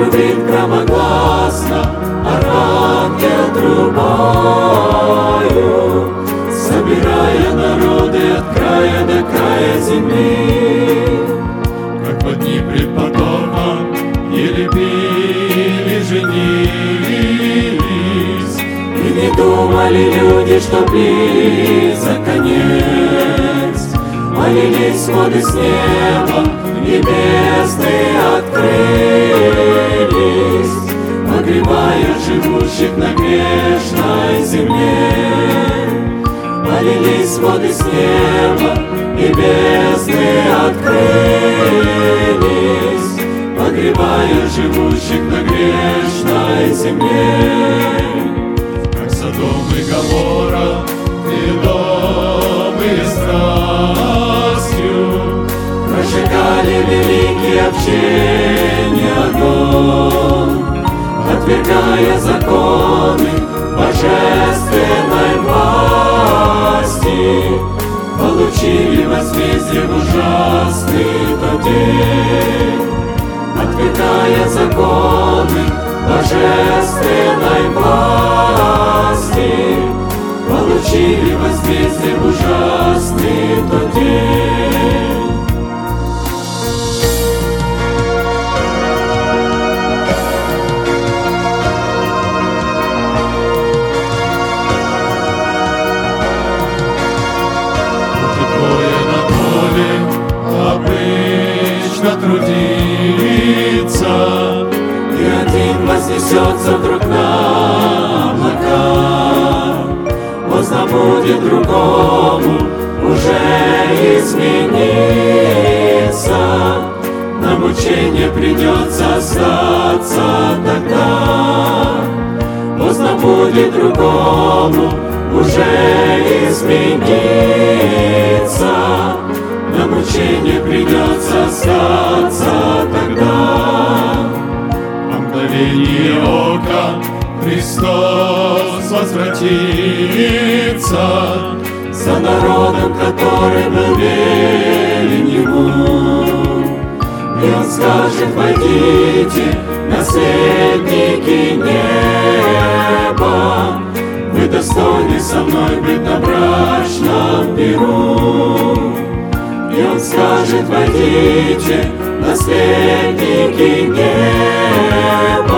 трубит громогласно, архангел трубою, собирая народы от края до края земли. Как под дни преподобно и любили, женились, и не думали люди, что близок конец. Молились воды с неба, небесные открыть прелесть, Погребая живущих на грешной земле. Полились воды с неба, и бездны открылись, Погребая живущих на грешной земле. Как Содом и Гамора, и дом Шагали великие общения огонь, Отвергая законы божественной власти, Получили возмездие в ужасный тот день, Отвергая законы божественной власти, Получили возмездие в ужасный тот день. трудиться, И один вознесется вдруг на облака. Поздно будет другому уже измениться, На мучение придется остаться тогда. Поздно будет другому уже измениться, на мучение придется остаться тогда. По мгновение ока Христос возвратится за народом, который был верен Ему. И Он скажет, войдите, наследники неба, Вы достойны со мной быть на брачном перу. И он скажет, войдите, наследники неба.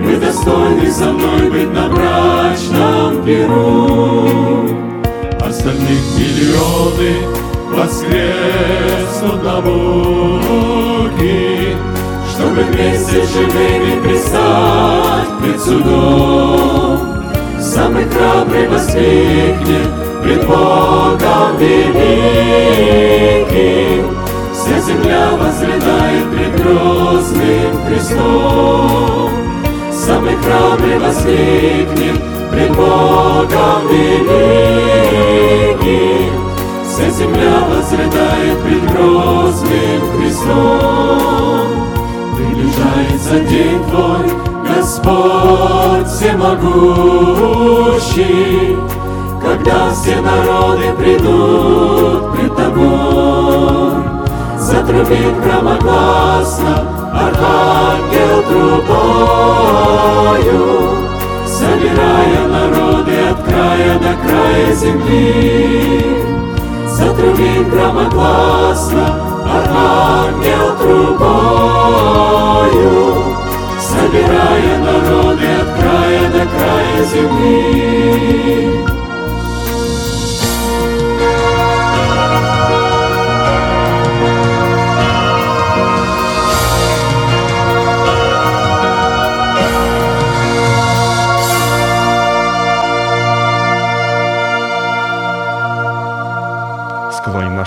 Вы достойны со мной быть на брачном перу. Остальных миллионы воскреснут на Боге, Чтобы вместе с живыми пристать пред судом. Самый храбрый воскликнет пред Богом великим. Вся земля возрыдает пред грозным Христом. Самый храбрый воскликнет пред Богом великим. Вся земля возрыдает пред грозным Христом. Приближается день Твой, Господь всемогущий, когда все народы придут пред тобой. Затрубит громогласно архангел трубою, Собирая народы от края до края земли. Затрубит громогласно архангел трубою, Собирая народы от края до края земли.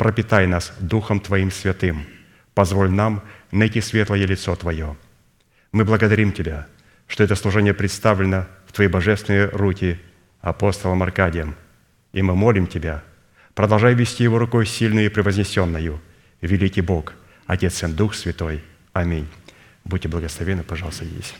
пропитай нас Духом Твоим святым, позволь нам найти светлое лицо Твое. Мы благодарим Тебя, что это служение представлено в Твоей божественной руки апостолом Аркадием, и мы молим Тебя, продолжай вести его рукой сильную и превознесенную, великий Бог, Отец и Дух Святой. Аминь. Будьте благословены, пожалуйста, здесь.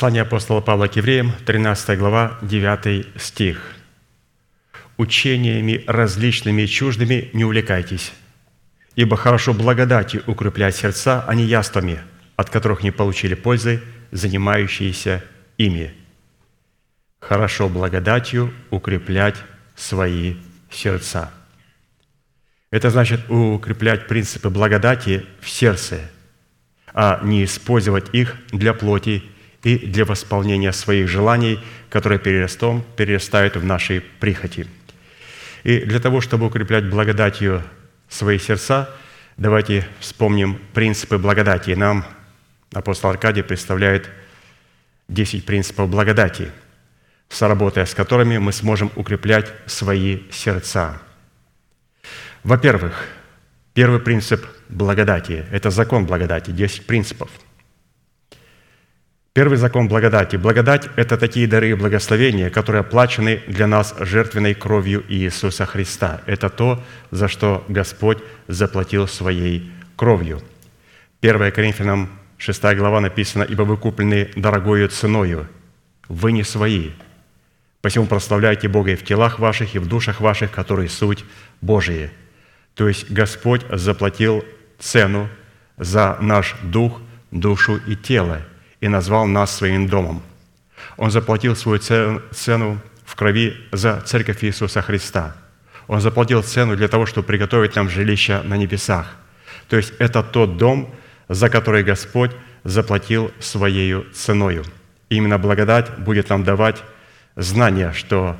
Послание апостола Павла к евреям, 13 глава, 9 стих. «Учениями различными и чуждыми не увлекайтесь, ибо хорошо благодати укреплять сердца, а не яствами, от которых не получили пользы, занимающиеся ими. Хорошо благодатью укреплять свои сердца». Это значит укреплять принципы благодати в сердце, а не использовать их для плоти и для восполнения своих желаний, которые перерастом, перерастают в нашей прихоти. И для того, чтобы укреплять благодатью свои сердца, давайте вспомним принципы благодати. Нам апостол Аркадий представляет 10 принципов благодати, сработая с которыми мы сможем укреплять свои сердца. Во-первых, первый принцип благодати – это закон благодати, 10 принципов – Первый закон благодати. Благодать – это такие дары и благословения, которые оплачены для нас жертвенной кровью Иисуса Христа. Это то, за что Господь заплатил своей кровью. 1 Коринфянам 6 глава написано, «Ибо вы куплены дорогою ценою, вы не свои, посему прославляйте Бога и в телах ваших, и в душах ваших, которые суть Божии». То есть Господь заплатил цену за наш дух, душу и тело – и назвал нас своим домом. Он заплатил свою цену в крови за церковь Иисуса Христа. Он заплатил цену для того, чтобы приготовить нам жилище на небесах. То есть это тот дом, за который Господь заплатил своей ценою. И именно благодать будет нам давать знание, что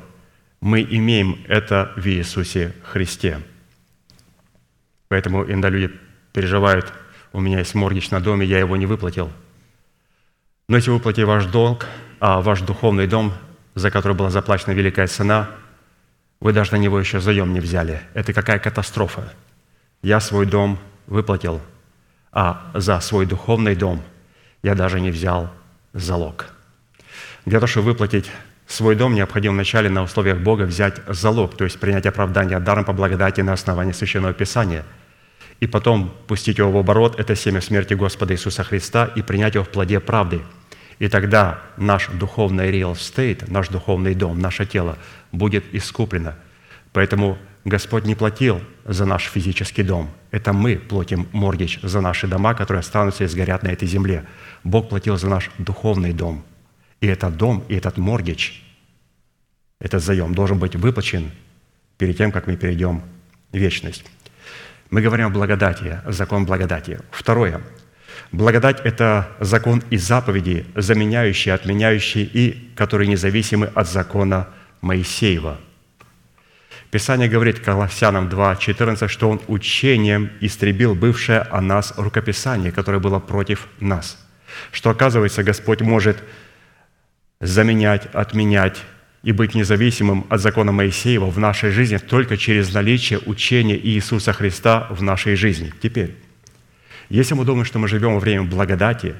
мы имеем это в Иисусе Христе. Поэтому иногда люди переживают, у меня есть моргич на доме, я его не выплатил – но если вы выплатите ваш долг, а ваш духовный дом, за который была заплачена великая цена, вы даже на него еще заем не взяли. Это какая катастрофа. Я свой дом выплатил, а за свой духовный дом я даже не взял залог. Для того, чтобы выплатить свой дом, необходимо вначале на условиях Бога взять залог, то есть принять оправдание даром по благодати на основании Священного Писания, и потом пустить его в оборот, это семя смерти Господа Иисуса Христа, и принять его в плоде правды – и тогда наш духовный real estate, наш духовный дом, наше тело будет искуплено. Поэтому Господь не платил за наш физический дом. Это мы платим моргич за наши дома, которые останутся и сгорят на этой земле. Бог платил за наш духовный дом. И этот дом, и этот моргич, этот заем должен быть выплачен перед тем, как мы перейдем в вечность. Мы говорим о благодати, закон благодати. Второе. Благодать – это закон и заповеди, заменяющие, отменяющие и которые независимы от закона Моисеева. Писание говорит Колоссянам 2.14, что Он учением истребил бывшее о нас рукописание, которое было против нас. Что, оказывается, Господь может заменять, отменять и быть независимым от закона Моисеева в нашей жизни только через наличие учения Иисуса Христа в нашей жизни. Теперь, если мы думаем, что мы живем во время благодати,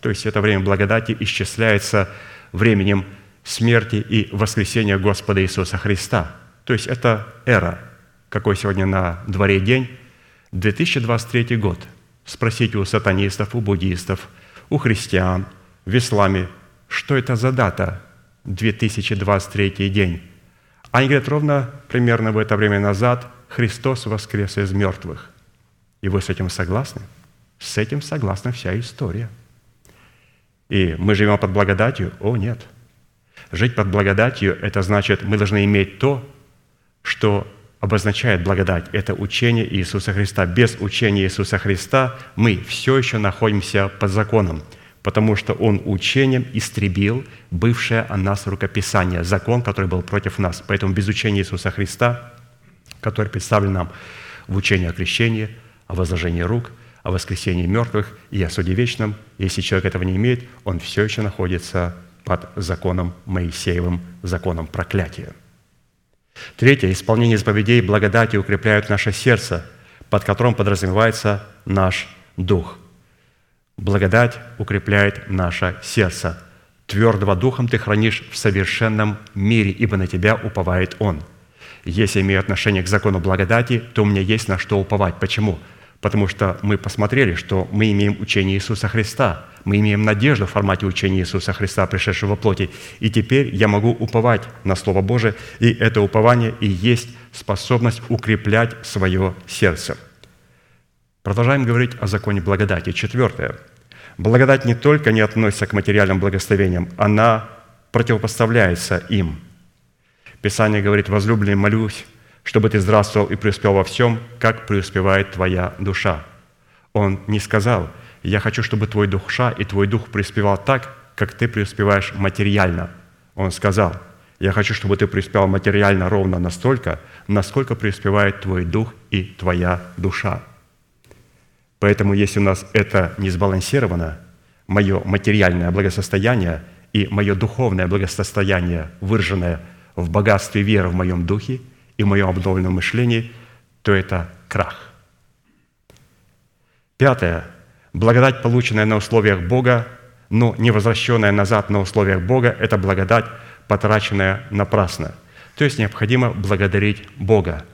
то есть это время благодати исчисляется временем смерти и воскресения Господа Иисуса Христа. То есть это эра, какой сегодня на дворе день, 2023 год. Спросите у сатанистов, у буддистов, у христиан, в исламе, что это за дата 2023 день. Они говорят, ровно примерно в это время назад Христос воскрес из мертвых. И вы с этим согласны? С этим согласна вся история. И мы живем под благодатью? О, нет. Жить под благодатью – это значит, мы должны иметь то, что обозначает благодать. Это учение Иисуса Христа. Без учения Иисуса Христа мы все еще находимся под законом, потому что Он учением истребил бывшее о нас рукописание, закон, который был против нас. Поэтому без учения Иисуса Христа, который представлен нам в учении о крещении, о возложении рук – о воскресении мертвых и о суде вечном. Если человек этого не имеет, он все еще находится под законом Моисеевым, законом проклятия. Третье. Исполнение заповедей благодати укрепляют наше сердце, под которым подразумевается наш дух. Благодать укрепляет наше сердце. Твердого духом ты хранишь в совершенном мире, ибо на тебя уповает Он. Если имею отношение к закону благодати, то у меня есть на что уповать. Почему? Потому что мы посмотрели, что мы имеем учение Иисуса Христа, мы имеем надежду в формате учения Иисуса Христа, пришедшего плоти. И теперь я могу уповать на Слово Божие, и это упование и есть способность укреплять свое сердце. Продолжаем говорить о законе благодати. Четвертое. Благодать не только не относится к материальным благословениям, она противопоставляется им. Писание говорит, возлюбленный, молюсь, чтобы ты здравствовал и преуспел во всем, как преуспевает твоя душа. Он не сказал, я хочу, чтобы твой душа и твой дух преуспевал так, как ты преуспеваешь материально. Он сказал, Я хочу, чтобы ты преуспевал материально ровно настолько, насколько преуспевает твой дух и твоя душа. Поэтому если у нас это не сбалансировано, мое материальное благосостояние и мое духовное благосостояние, выраженное в богатстве веры в моем духе и в моем обновленном мышлении, то это крах. Пятое. Благодать, полученная на условиях Бога, но не возвращенная назад на условиях Бога, это благодать, потраченная напрасно. То есть необходимо благодарить Бога.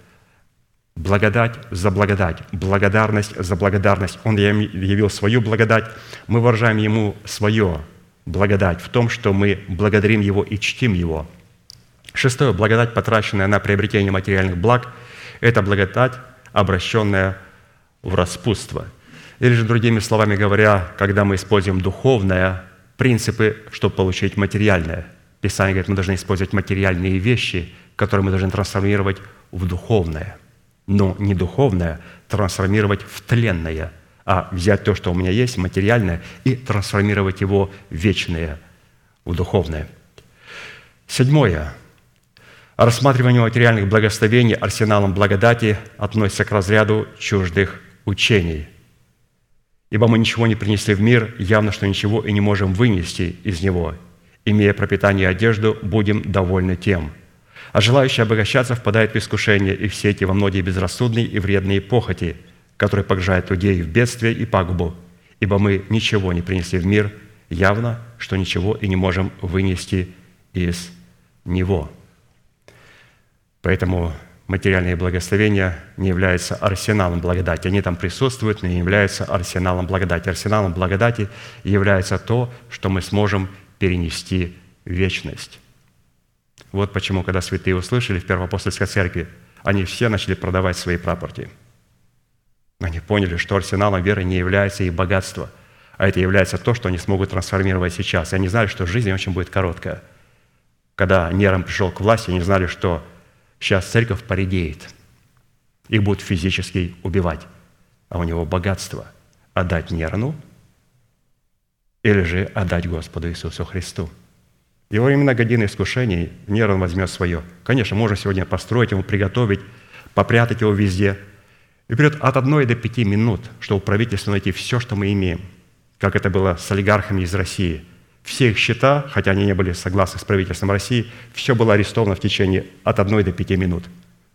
Благодать за благодать, благодарность за благодарность. Он явил свою благодать, мы выражаем Ему свое благодать в том, что мы благодарим Его и чтим Его. Шестое. Благодать, потраченная на приобретение материальных благ, это благодать, обращенная в распутство. Или же, другими словами говоря, когда мы используем духовное, принципы, чтобы получить материальное – Писание говорит, мы должны использовать материальные вещи, которые мы должны трансформировать в духовное. Но не духовное трансформировать в тленное, а взять то, что у меня есть, материальное, и трансформировать его в вечное, в духовное. Седьмое. Рассматривание материальных благословений арсеналом благодати относится к разряду чуждых учений. Ибо мы ничего не принесли в мир, явно, что ничего и не можем вынести из него – имея пропитание и одежду, будем довольны тем. А желающий обогащаться впадает в искушение и в сети во многие безрассудные и вредные похоти, которые погружают людей в бедствие и пагубу, ибо мы ничего не принесли в мир, явно, что ничего и не можем вынести из него. Поэтому материальные благословения не являются арсеналом благодати. Они там присутствуют, но не являются арсеналом благодати. Арсеналом благодати является то, что мы сможем перенести вечность. Вот почему, когда святые услышали в Первоапостольской церкви, они все начали продавать свои прапорти. Они поняли, что арсеналом веры не является их богатство, а это является то, что они смогут трансформировать сейчас. И они знали, что жизнь очень будет короткая. Когда Нером пришел к власти, они знали, что сейчас церковь поредеет. Их будут физически убивать. А у него богатство отдать Нерону – или же отдать Господу Иисусу Христу. И во времена годины искушений Нерон возьмет свое. Конечно, можно сегодня построить ему, приготовить, попрятать его везде. И придет от одной до пяти минут, чтобы правительство найти все, что мы имеем, как это было с олигархами из России. Все их счета, хотя они не были согласны с правительством России, все было арестовано в течение от одной до пяти минут.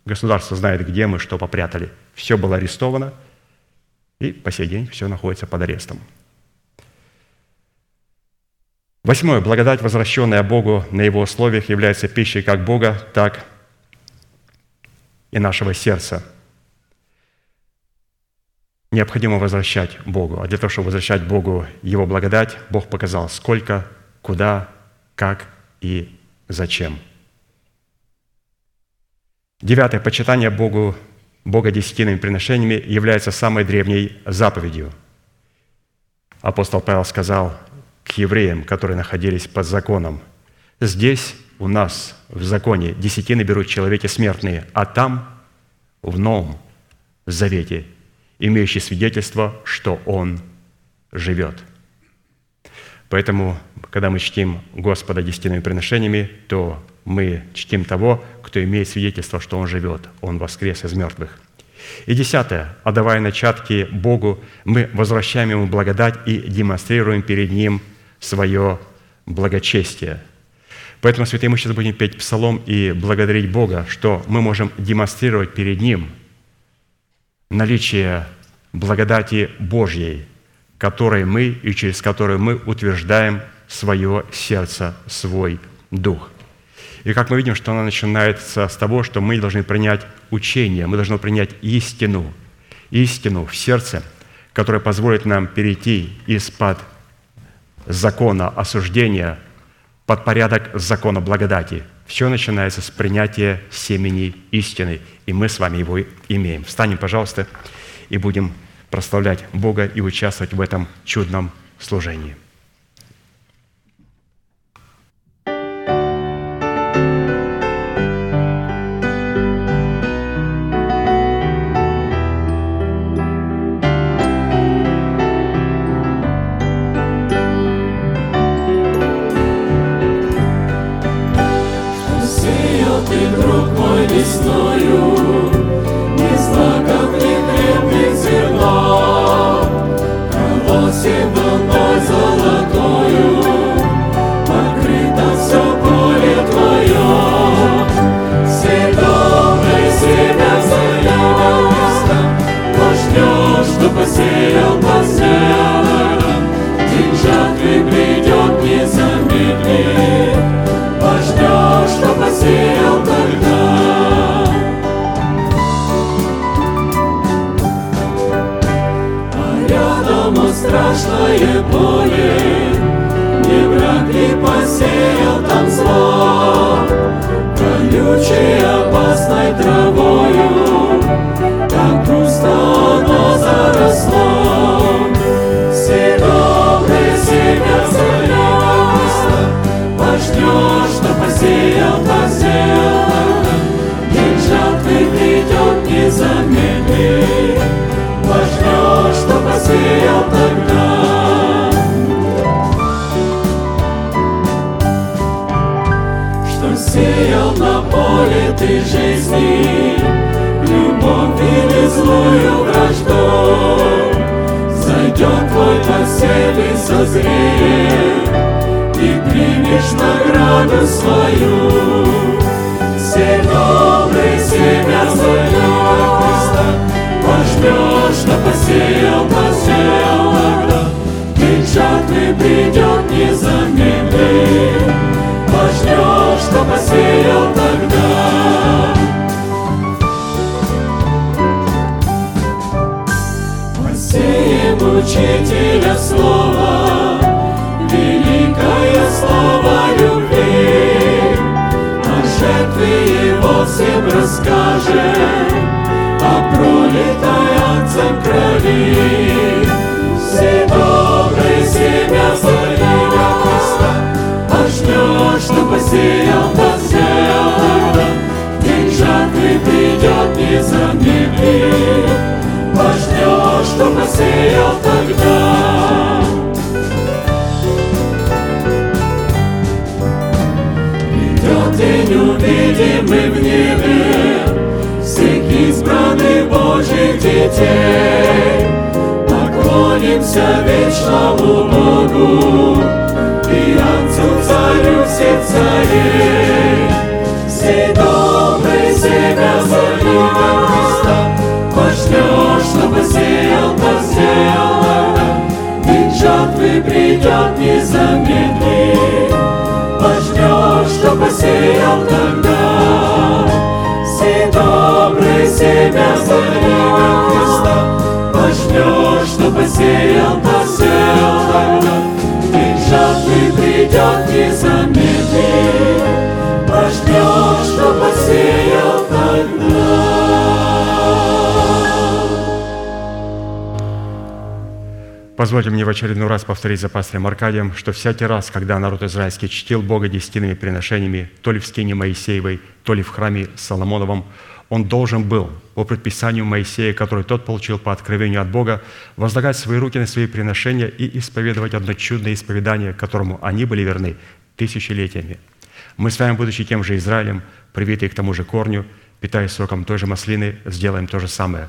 Государство знает, где мы что попрятали. Все было арестовано, и по сей день все находится под арестом. Восьмое. Благодать, возвращенная Богу на Его условиях, является пищей как Бога, так и нашего сердца. Необходимо возвращать Богу. А для того, чтобы возвращать Богу Его благодать, Бог показал, сколько, куда, как и зачем. Девятое. Почитание Богу, Бога десятинными приношениями является самой древней заповедью. Апостол Павел сказал, к евреям, которые находились под законом. Здесь у нас в законе десятины берут человеки смертные, а там, в Новом Завете, имеющий свидетельство, что Он живет. Поэтому, когда мы чтим Господа десятинными приношениями, то мы чтим того, кто имеет свидетельство, что Он живет, Он воскрес из мертвых. И десятое. Отдавая начатки Богу, мы возвращаем Ему благодать и демонстрируем перед Ним свое благочестие. Поэтому, святые, мы сейчас будем петь псалом и благодарить Бога, что мы можем демонстрировать перед Ним наличие благодати Божьей, которой мы и через которую мы утверждаем свое сердце, свой дух. И как мы видим, что она начинается с того, что мы должны принять учение, мы должны принять истину, истину в сердце, которая позволит нам перейти из-под закона осуждения под порядок закона благодати. Все начинается с принятия семени истины, и мы с вами его имеем. Встанем, пожалуйста, и будем прославлять Бога и участвовать в этом чудном служении. Страшное поле, Не враг ли посеял там зло, Колючей опасной травою, Так густо оно заросло. Седоброе семя место, Пожнешь, что посеял, посеял, День жатвы придет, не замедли, Пожнешь, что посеял тогда. Жизни, Любовь или злую вражду, Зайдет твой посев и созреет, И примешь награду свою. Все добрые семя зайдет Христа, Пожнешь, что посеял, посеял жатвы придет, не учителя слова, Великое слово любви, О жертве его всем расскажем, О пролитой отцем крови. Все добрые семя залива Христа, Пожнешь, что посеял, посеял тогда, День жатвы придет, не замедли, Пожнешь, что посеял тогда. Придет день, увидим мы в небе Всех избранных Божьих детей. Поклонимся вечному Богу И Отцу Царю всех царей. Все добрые семя залива Христа Пожнешь, что посеял, посеял День жатвы придет, не замедли, Пожнешь, что посеял тогда. Все добрые семя залива Христа. Пожнешь, что посеял, посеял тогда, День жатвы придет, не замедли, Пожнешь, что посеял Позвольте мне в очередной раз повторить за пастырем Аркадием, что всякий раз, когда народ израильский чтил Бога десятинными приношениями, то ли в скине Моисеевой, то ли в храме Соломоновом, он должен был, по предписанию Моисея, который тот получил по откровению от Бога, возлагать свои руки на свои приношения и исповедовать одно чудное исповедание, которому они были верны тысячелетиями. Мы с вами, будучи тем же Израилем, привитые к тому же корню, питаясь соком той же маслины, сделаем то же самое.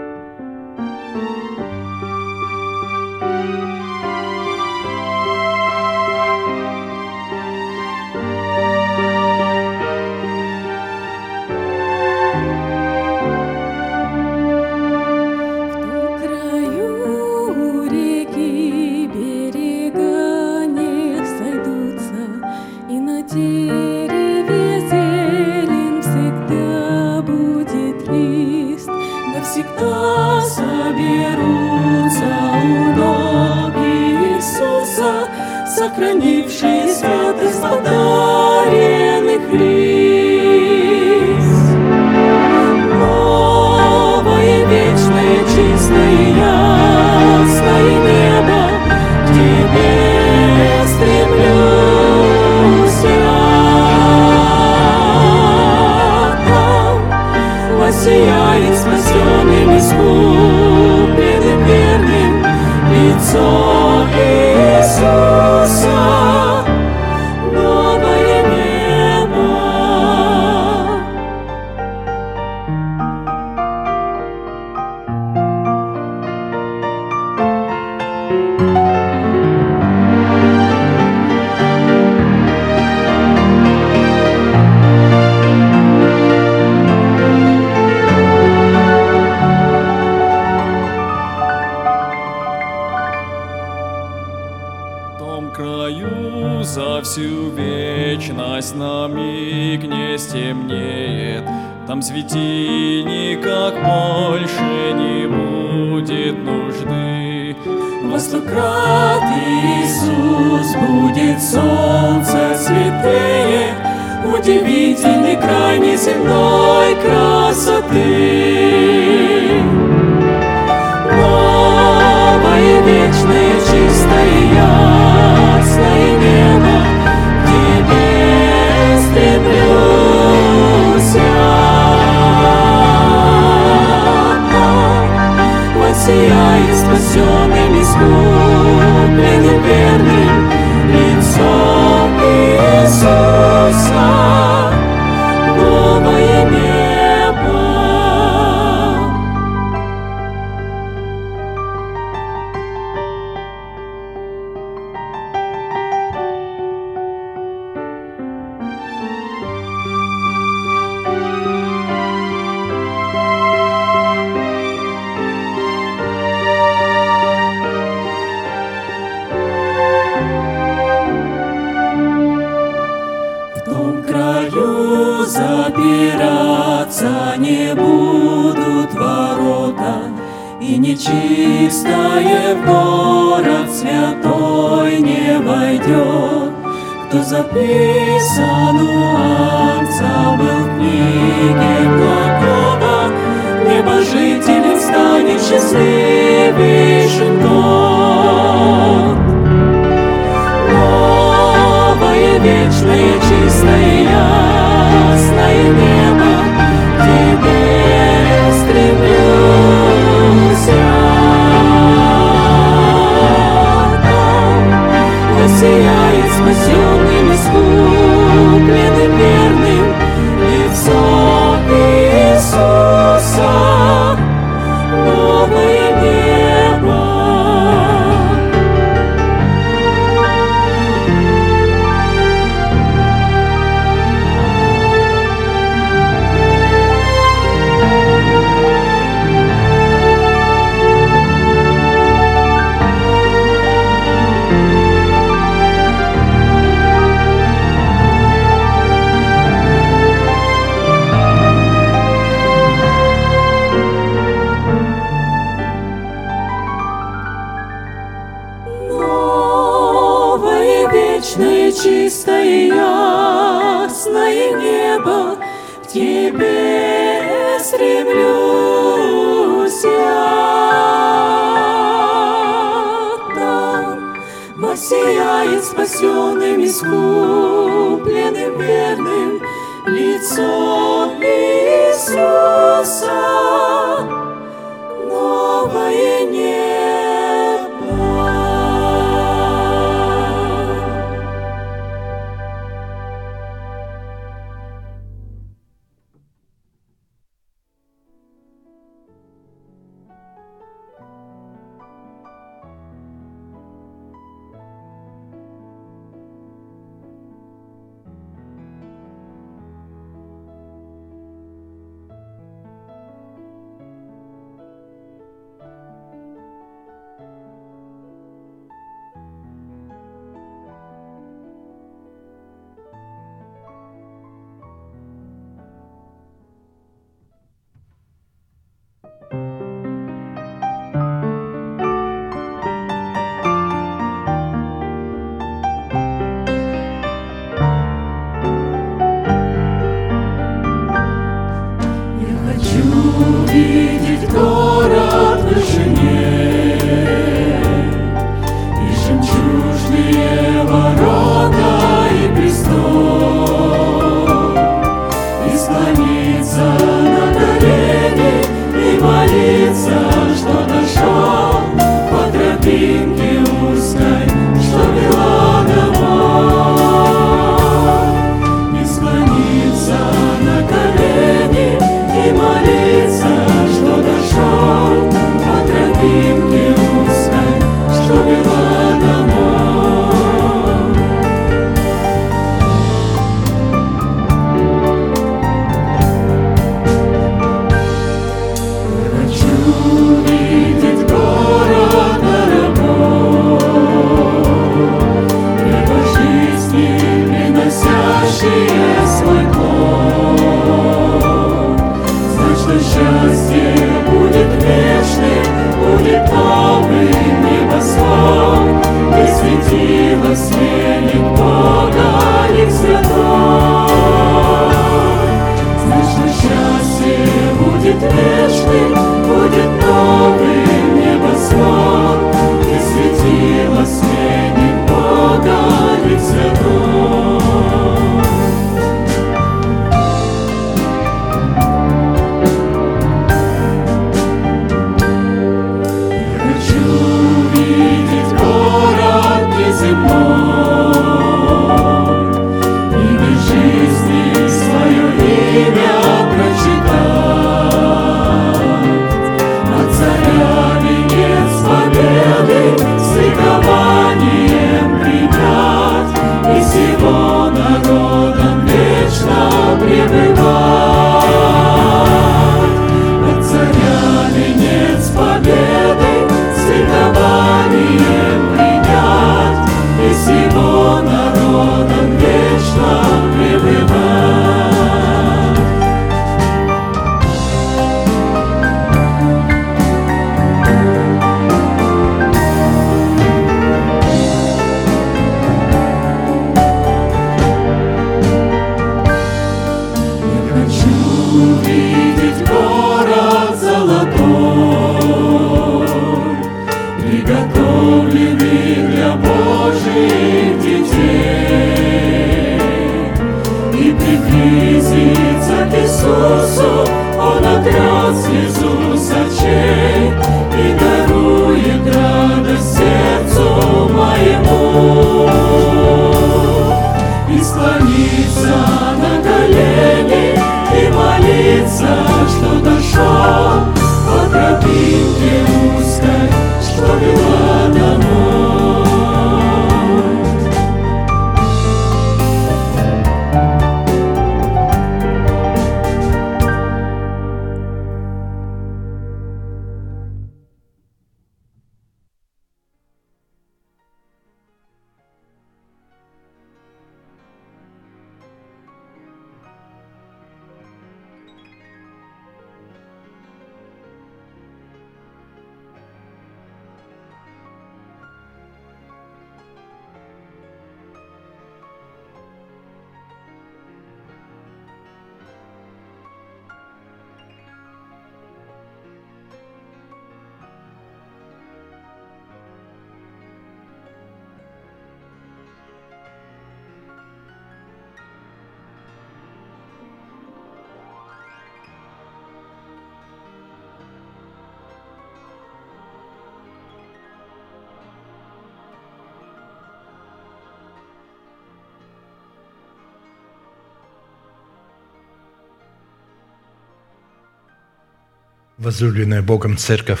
Возлюбленная Богом Церковь,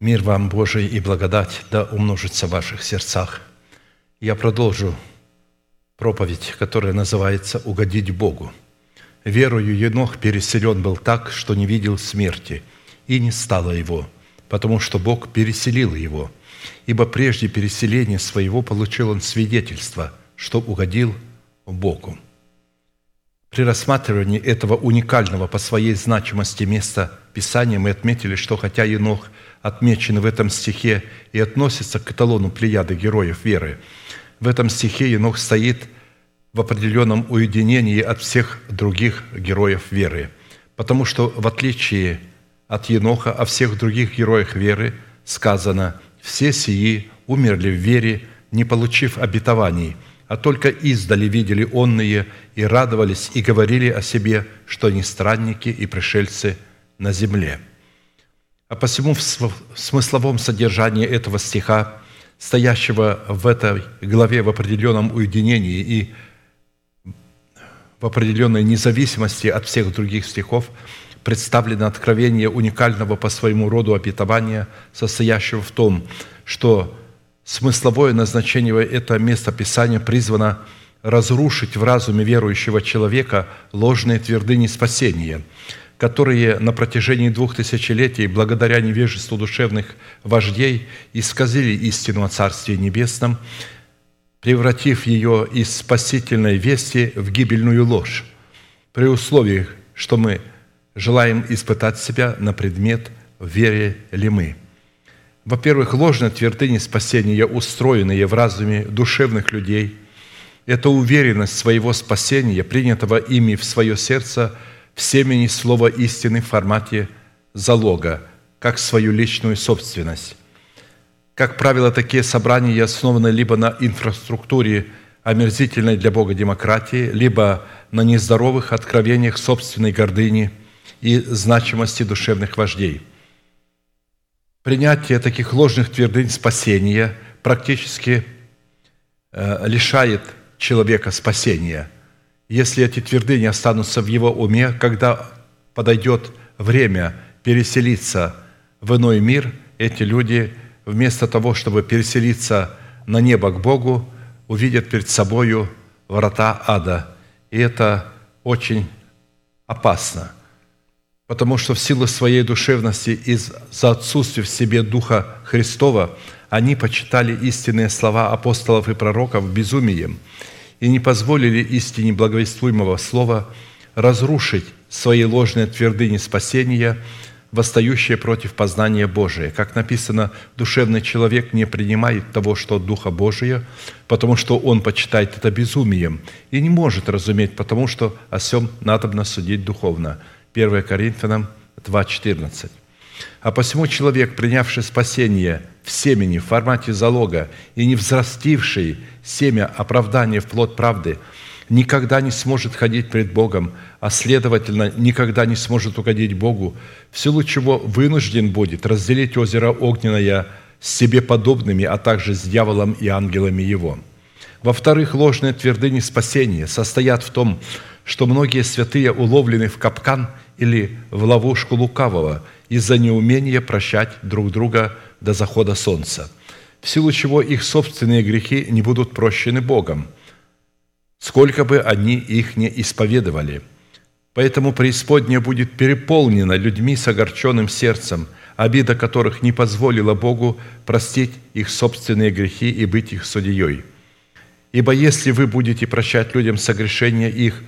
мир вам Божий и благодать да умножится в ваших сердцах. Я продолжу проповедь, которая называется «Угодить Богу». Верою Енох переселен был так, что не видел смерти, и не стало его, потому что Бог переселил его. Ибо прежде переселения своего получил он свидетельство, что угодил Богу. При рассматривании этого уникального по своей значимости места Писания мы отметили, что хотя Енох отмечен в этом стихе и относится к эталону плеяды героев веры, в этом стихе Енох стоит в определенном уединении от всех других героев веры, потому что в отличие от Еноха о всех других героях веры сказано «Все сии умерли в вере, не получив обетований, а только издали видели онные и радовались и говорили о себе, что они странники и пришельцы на земле». А посему в смысловом содержании этого стиха, стоящего в этой главе в определенном уединении и в определенной независимости от всех других стихов, представлено откровение уникального по своему роду обетования, состоящего в том, что смысловое назначение этого места Писания призвано разрушить в разуме верующего человека ложные твердыни спасения, которые на протяжении двух тысячелетий, благодаря невежеству душевных вождей, исказили истину о Царстве Небесном, превратив ее из спасительной вести в гибельную ложь, при условии, что мы желаем испытать себя на предмет, вере ли мы. Во-первых, ложные твердыни спасения, устроенные в разуме душевных людей – это уверенность своего спасения, принятого ими в свое сердце в семени слова истины в формате залога, как свою личную собственность. Как правило, такие собрания основаны либо на инфраструктуре омерзительной для Бога демократии, либо на нездоровых откровениях собственной гордыни и значимости душевных вождей. Принятие таких ложных твердынь спасения практически э, лишает человека спасения, если эти твердыни останутся в его уме, когда подойдет время переселиться в иной мир, эти люди вместо того, чтобы переселиться на небо к Богу, увидят перед собою врата ада. И это очень опасно, потому что в силу своей душевности из-за отсутствия в себе Духа Христова они почитали истинные слова апостолов и пророков безумием – и не позволили истине благовествуемого слова разрушить свои ложные твердыни спасения, восстающие против познания Божия. Как написано, душевный человек не принимает того, что от Духа Божия, потому что он почитает это безумием и не может разуметь, потому что о всем надобно судить духовно. 1 Коринфянам 2,14. А посему человек, принявший спасение в семени, в формате залога, и не взрастивший семя оправдания в плод правды, никогда не сможет ходить пред Богом, а следовательно, никогда не сможет угодить Богу, в силу чего вынужден будет разделить озеро огненное с себе подобными, а также с дьяволом и ангелами его. Во-вторых, ложные твердыни спасения состоят в том, что многие святые уловлены в капкан или в ловушку лукавого – из-за неумения прощать друг друга до захода солнца, в силу чего их собственные грехи не будут прощены Богом, сколько бы они их не исповедовали. Поэтому преисподняя будет переполнена людьми с огорченным сердцем, обида которых не позволила Богу простить их собственные грехи и быть их судьей. Ибо если вы будете прощать людям согрешения их,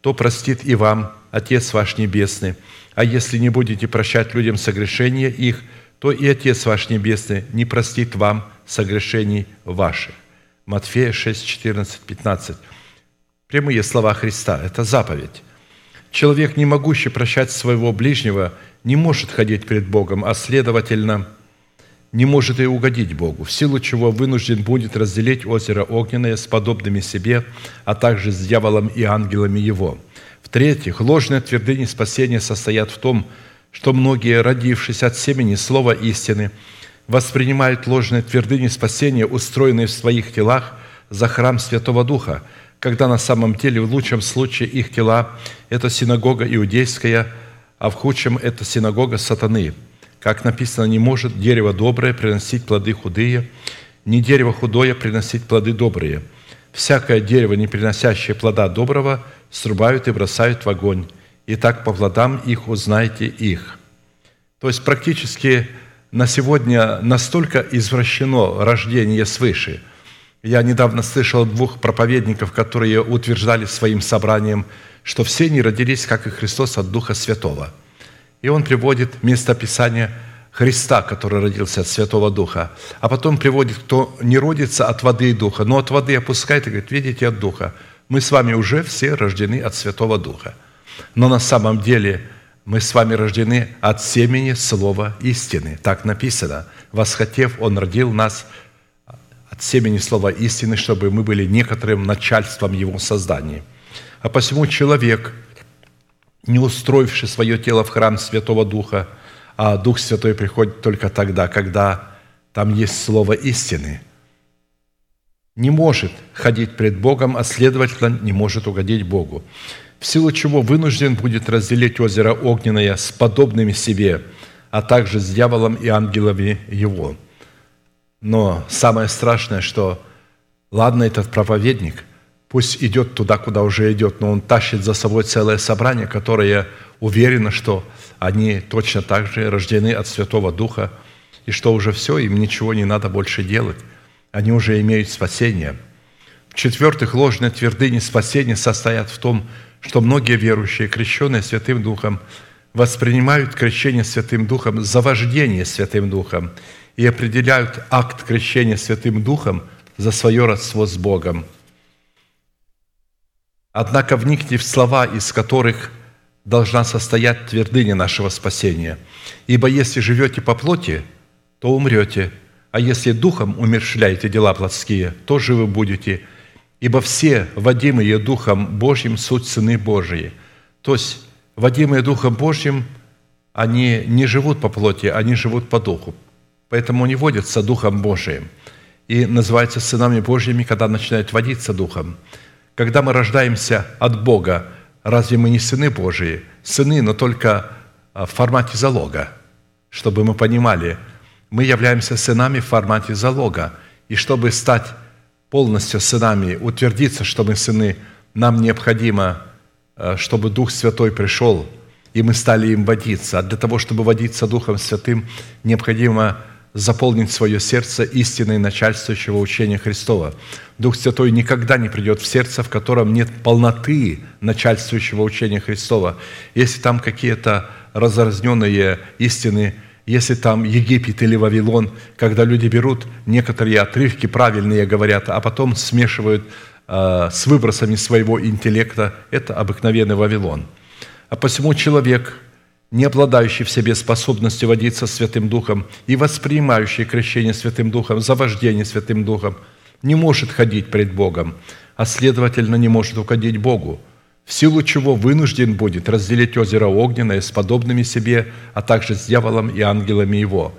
то простит и вам Отец ваш Небесный – а если не будете прощать людям согрешения их, то и Отец ваш Небесный не простит вам согрешений ваших». Матфея 6, 14, 15. Прямые слова Христа – это заповедь. Человек, не могущий прощать своего ближнего, не может ходить перед Богом, а следовательно, не может и угодить Богу, в силу чего вынужден будет разделить озеро огненное с подобными себе, а также с дьяволом и ангелами его – в-третьих, ложные твердыни спасения состоят в том, что многие, родившись от семени слова истины, воспринимают ложные твердыни спасения, устроенные в своих телах, за храм Святого Духа, когда на самом деле в лучшем случае их тела – это синагога иудейская, а в худшем – это синагога сатаны. Как написано, не может дерево доброе приносить плоды худые, не дерево худое приносить плоды добрые. Всякое дерево, не приносящее плода доброго – срубают и бросают в огонь. И так по плодам их узнаете их». То есть практически на сегодня настолько извращено рождение свыше. Я недавно слышал двух проповедников, которые утверждали своим собранием, что все не родились, как и Христос, от Духа Святого. И он приводит место Писания Христа, который родился от Святого Духа, а потом приводит, кто не родится от воды и Духа, но от воды опускает и говорит, видите, от Духа. Мы с вами уже все рождены от Святого Духа. Но на самом деле мы с вами рождены от семени Слова истины. Так написано. Восхотев, Он родил нас от семени Слова истины, чтобы мы были некоторым начальством Его создания. А посему человек, не устроивший свое тело в храм Святого Духа, а Дух Святой приходит только тогда, когда там есть слово истины. Не может ходить пред Богом, а следовательно не может угодить Богу. В силу чего вынужден будет разделить озеро Огненное с подобными себе, а также с дьяволом и ангелами его. Но самое страшное, что ладно этот проповедник, пусть идет туда, куда уже идет, но он тащит за собой целое собрание, которое уверено, что они точно так же рождены от Святого Духа, и что уже все, им ничего не надо больше делать. Они уже имеют спасение. В-четвертых, ложные твердыни спасения состоят в том, что многие верующие, крещенные Святым Духом, воспринимают крещение Святым Духом за вождение Святым Духом и определяют акт крещения Святым Духом за свое родство с Богом. Однако вникните в слова, из которых должна состоять твердыня нашего спасения. Ибо если живете по плоти, то умрете, а если духом умершляете дела плотские, то живы будете. Ибо все, водимые Духом Божьим, суть сыны Божии. То есть, водимые Духом Божьим, они не живут по плоти, они живут по Духу. Поэтому они водятся Духом Божиим. И называются сынами Божьими, когда начинают водиться Духом. Когда мы рождаемся от Бога, Разве мы не сыны Божии? Сыны, но только а, в формате залога. Чтобы мы понимали, мы являемся сынами в формате залога. И чтобы стать полностью сынами, утвердиться, что мы сыны, нам необходимо, а, чтобы Дух Святой пришел, и мы стали им водиться. А для того, чтобы водиться Духом Святым, необходимо заполнить свое сердце истиной начальствующего учения Христова. Дух Святой никогда не придет в сердце, в котором нет полноты начальствующего учения Христова. Если там какие-то разразненные истины, если там Египет или Вавилон, когда люди берут некоторые отрывки, правильные говорят, а потом смешивают э, с выбросами своего интеллекта, это обыкновенный Вавилон. А посему человек – не обладающий в себе способностью водиться Святым Духом и воспринимающий крещение Святым Духом за вождение Святым Духом, не может ходить пред Богом, а следовательно не может угодить Богу, в силу чего вынужден будет разделить озеро Огненное с подобными себе, а также с дьяволом и ангелами его.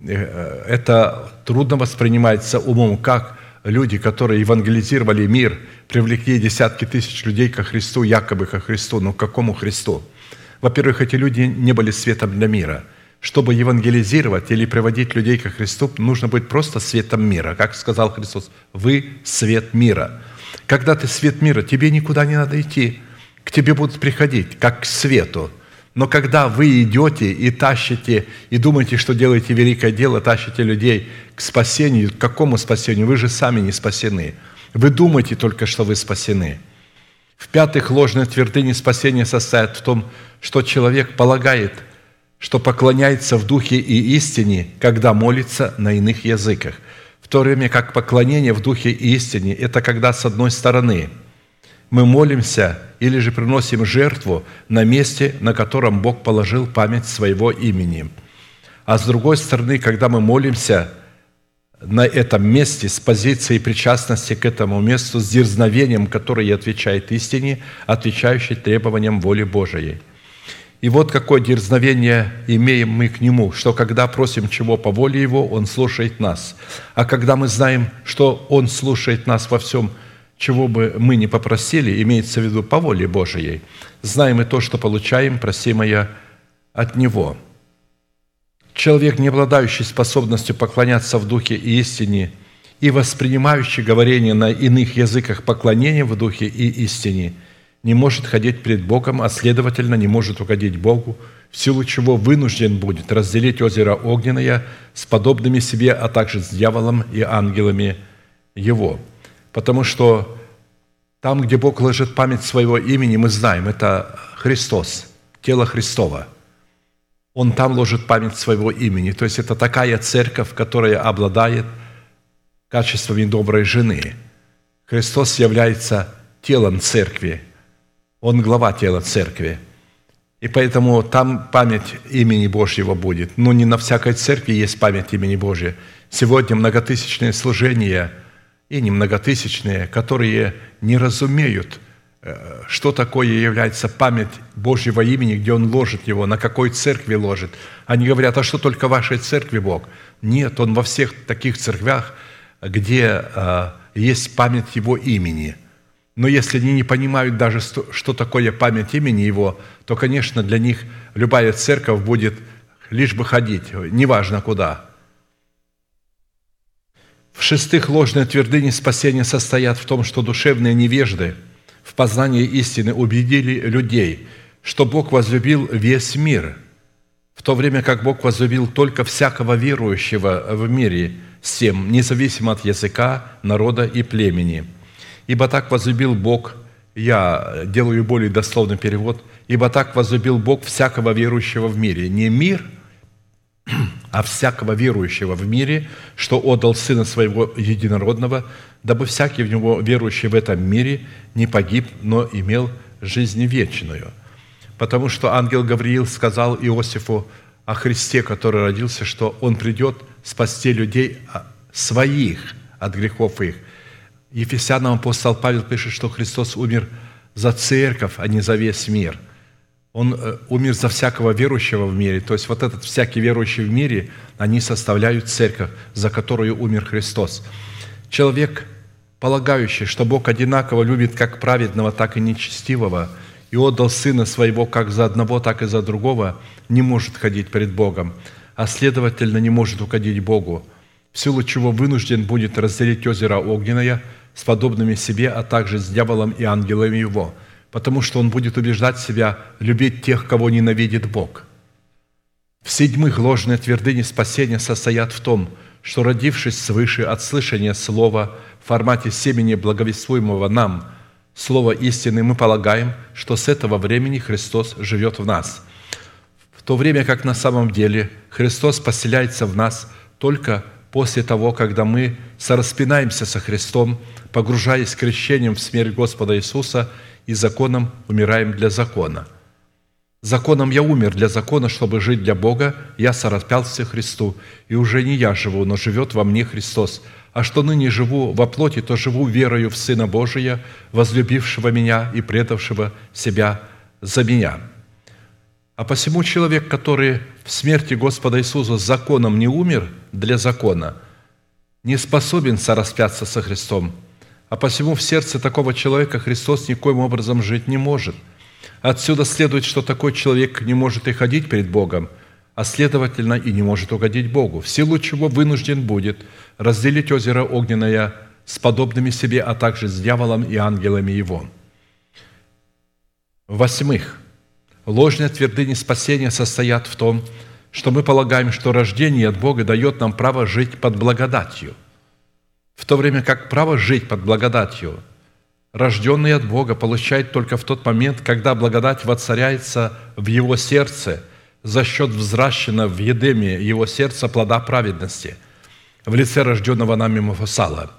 Э, это трудно воспринимается умом, как люди, которые евангелизировали мир, привлекли десятки тысяч людей ко Христу, якобы ко Христу, но к какому Христу? Во-первых, эти люди не были светом для мира. Чтобы евангелизировать или приводить людей ко Христу, нужно быть просто светом мира. Как сказал Христос, вы свет мира. Когда ты свет мира, тебе никуда не надо идти. К тебе будут приходить, как к свету. Но когда вы идете и тащите, и думаете, что делаете великое дело, тащите людей к спасению, к какому спасению? Вы же сами не спасены. Вы думаете только, что вы спасены. В-пятых, ложная твердыня спасения состоит в том, что человек полагает, что поклоняется в духе и истине, когда молится на иных языках. В то время как поклонение в духе и истине – это когда, с одной стороны, мы молимся или же приносим жертву на месте, на котором Бог положил память своего имени. А с другой стороны, когда мы молимся на этом месте с позицией причастности к этому месту, с дерзновением, которое отвечает истине, отвечающей требованиям воли Божией – и вот какое дерзновение имеем мы к Нему, что когда просим чего по воле Его, Он слушает нас. А когда мы знаем, что Он слушает нас во всем, чего бы мы ни попросили, имеется в виду по воле Божией, знаем и то, что получаем, просимое от Него. Человек, не обладающий способностью поклоняться в духе и истине и воспринимающий говорение на иных языках поклонения в духе и истине – не может ходить перед Богом, а следовательно не может угодить Богу, в силу чего вынужден будет разделить озеро Огненное с подобными себе, а также с дьяволом и ангелами его. Потому что там, где Бог ложит память своего имени, мы знаем, это Христос, тело Христова. Он там ложит память своего имени. То есть это такая церковь, которая обладает качествами доброй жены. Христос является телом церкви, он глава тела церкви. И поэтому там память имени Божьего будет. Но не на всякой церкви есть память имени Божьего. Сегодня многотысячные служения и не многотысячные, которые не разумеют что такое является память Божьего имени, где Он ложит его, на какой церкви ложит. Они говорят, а что только в вашей церкви Бог? Нет, Он во всех таких церквях, где э, есть память Его имени. Но если они не понимают даже, что такое память имени Его, то, конечно, для них любая церковь будет лишь бы ходить, неважно куда. В-шестых, ложные твердыни спасения состоят в том, что душевные невежды в познании истины убедили людей, что Бог возлюбил весь мир, в то время как Бог возлюбил только всякого верующего в мире всем, независимо от языка, народа и племени. Ибо так возлюбил Бог, я делаю более дословный перевод, ибо так возлюбил Бог всякого верующего в мире, не мир – а всякого верующего в мире, что отдал Сына Своего Единородного, дабы всякий в Него верующий в этом мире не погиб, но имел жизнь вечную. Потому что ангел Гавриил сказал Иосифу о Христе, который родился, что Он придет спасти людей а, своих от грехов их. Ефесянам апостол Павел пишет, что Христос умер за церковь, а не за весь мир – он э, умер за всякого верующего в мире. То есть вот этот всякий верующий в мире, они составляют церковь, за которую умер Христос. Человек, полагающий, что Бог одинаково любит как праведного, так и нечестивого, и отдал Сына Своего как за одного, так и за другого, не может ходить перед Богом, а следовательно не может угодить Богу, в силу чего вынужден будет разделить озеро Огненное с подобными себе, а также с дьяволом и ангелами его – потому что он будет убеждать себя любить тех, кого ненавидит Бог. В седьмых ложные твердыни спасения состоят в том, что, родившись свыше от слышания слова в формате семени благовествуемого нам, слова истины, мы полагаем, что с этого времени Христос живет в нас. В то время как на самом деле Христос поселяется в нас только после того, когда мы сораспинаемся со Христом, погружаясь крещением в смерть Господа Иисуса – и законом умираем для закона. Законом я умер для закона, чтобы жить для Бога, я сораспялся Христу, и уже не я живу, но живет во мне Христос. А что ныне живу во плоти, то живу верою в Сына Божия, возлюбившего меня и предавшего себя за меня. А посему человек, который в смерти Господа Иисуса законом не умер для закона, не способен сораспяться со Христом – а посему в сердце такого человека Христос никоим образом жить не может. Отсюда следует, что такой человек не может и ходить перед Богом, а следовательно и не может угодить Богу, в силу чего вынужден будет разделить озеро огненное с подобными себе, а также с дьяволом и ангелами его. Восьмых. Ложные твердыни спасения состоят в том, что мы полагаем, что рождение от Бога дает нам право жить под благодатью – в то время как право жить под благодатью, рожденный от Бога, получает только в тот момент, когда благодать воцаряется в его сердце за счет взращенного в Едеме его сердца плода праведности в лице рожденного нами Мафусала,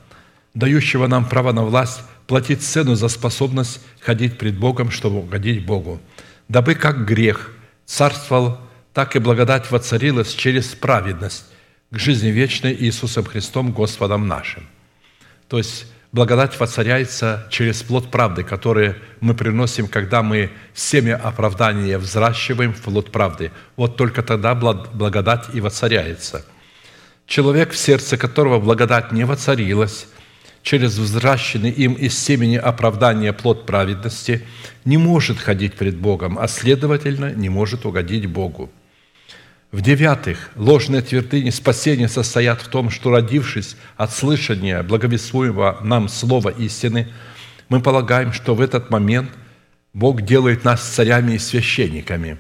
дающего нам право на власть платить цену за способность ходить пред Богом, чтобы угодить Богу, дабы как грех царствовал, так и благодать воцарилась через праведность, к жизни вечной Иисусом Христом Господом нашим. То есть благодать воцаряется через плод правды, который мы приносим, когда мы семя оправдания взращиваем в плод правды. Вот только тогда благодать и воцаряется. Человек, в сердце которого благодать не воцарилась, через взращенный им из семени оправдания плод праведности, не может ходить пред Богом, а следовательно, не может угодить Богу. В-девятых, ложные твердыни спасения состоят в том, что, родившись от слышания благовествуемого нам слова истины, мы полагаем, что в этот момент Бог делает нас царями и священниками,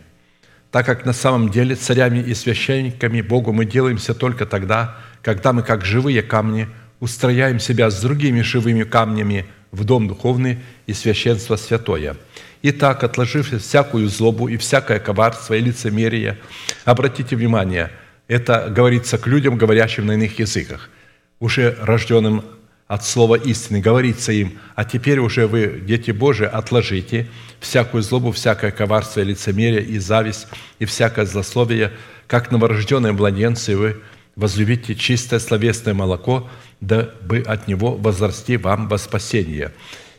так как на самом деле царями и священниками Богу мы делаемся только тогда, когда мы, как живые камни, устрояем себя с другими живыми камнями в дом духовный и священство святое – Итак, отложив всякую злобу и всякое коварство и лицемерие, обратите внимание, это говорится к людям, говорящим на иных языках, уже рожденным от слова истины, говорится им, а теперь уже вы, дети Божии, отложите всякую злобу, всякое коварство и лицемерие, и зависть, и всякое злословие, как новорожденные младенцы вы возлюбите чистое словесное молоко, дабы от него возрасти вам во спасение.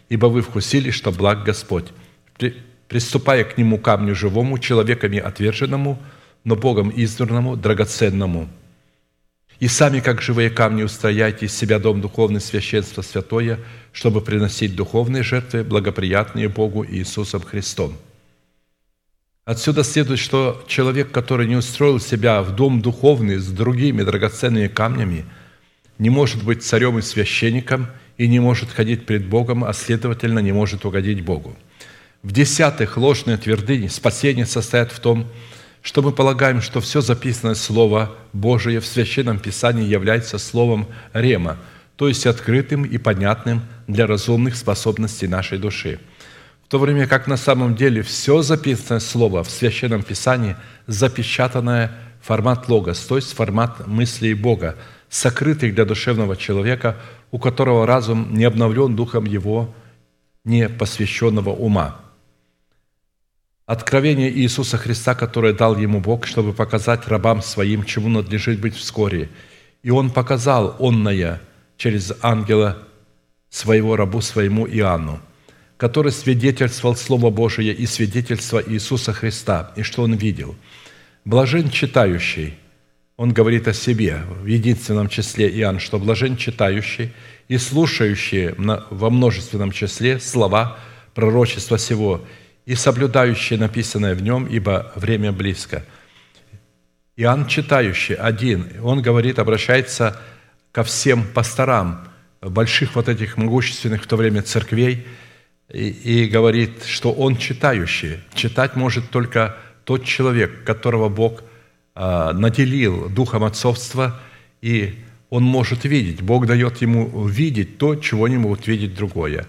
ибо вы вкусили, что благ Господь. При- Приступая к Нему камню живому, человеками отверженному, но Богом избранному, драгоценному. И сами, как живые камни, устрояйте из себя дом духовный, священство святое, чтобы приносить духовные жертвы, благоприятные Богу Иисусом Христом». Отсюда следует, что человек, который не устроил себя в дом духовный с другими драгоценными камнями, не может быть царем и священником и не может ходить пред Богом, а следовательно не может угодить Богу. В-десятых, ложные твердыни спасение состоят в том, что мы полагаем, что все записанное Слово Божие в Священном Писании является Словом Рема, то есть открытым и понятным для разумных способностей нашей души. В то время как на самом деле все записанное Слово в Священном Писании запечатанное в формат логос, то есть формат мыслей Бога, сокрытых для душевного человека, у которого разум не обновлен духом его непосвященного ума – Откровение Иисуса Христа, которое дал ему Бог, чтобы показать рабам своим, чему надлежит быть вскоре. И Он показал онное через ангела своего рабу своему Иоанну, который свидетельствовал Слово Божие и свидетельство Иисуса Христа, и что он видел. Блажен читающий, он говорит о себе в единственном числе Иоанн, что блажен читающий и слушающий во множественном числе слова пророчества сего, и соблюдающие написанное в нем, ибо время близко». Иоанн читающий, один, он говорит, обращается ко всем пасторам больших вот этих могущественных в то время церквей и, и говорит, что он читающий. Читать может только тот человек, которого Бог а, наделил духом отцовства, и он может видеть. Бог дает ему видеть то, чего не могут видеть другое.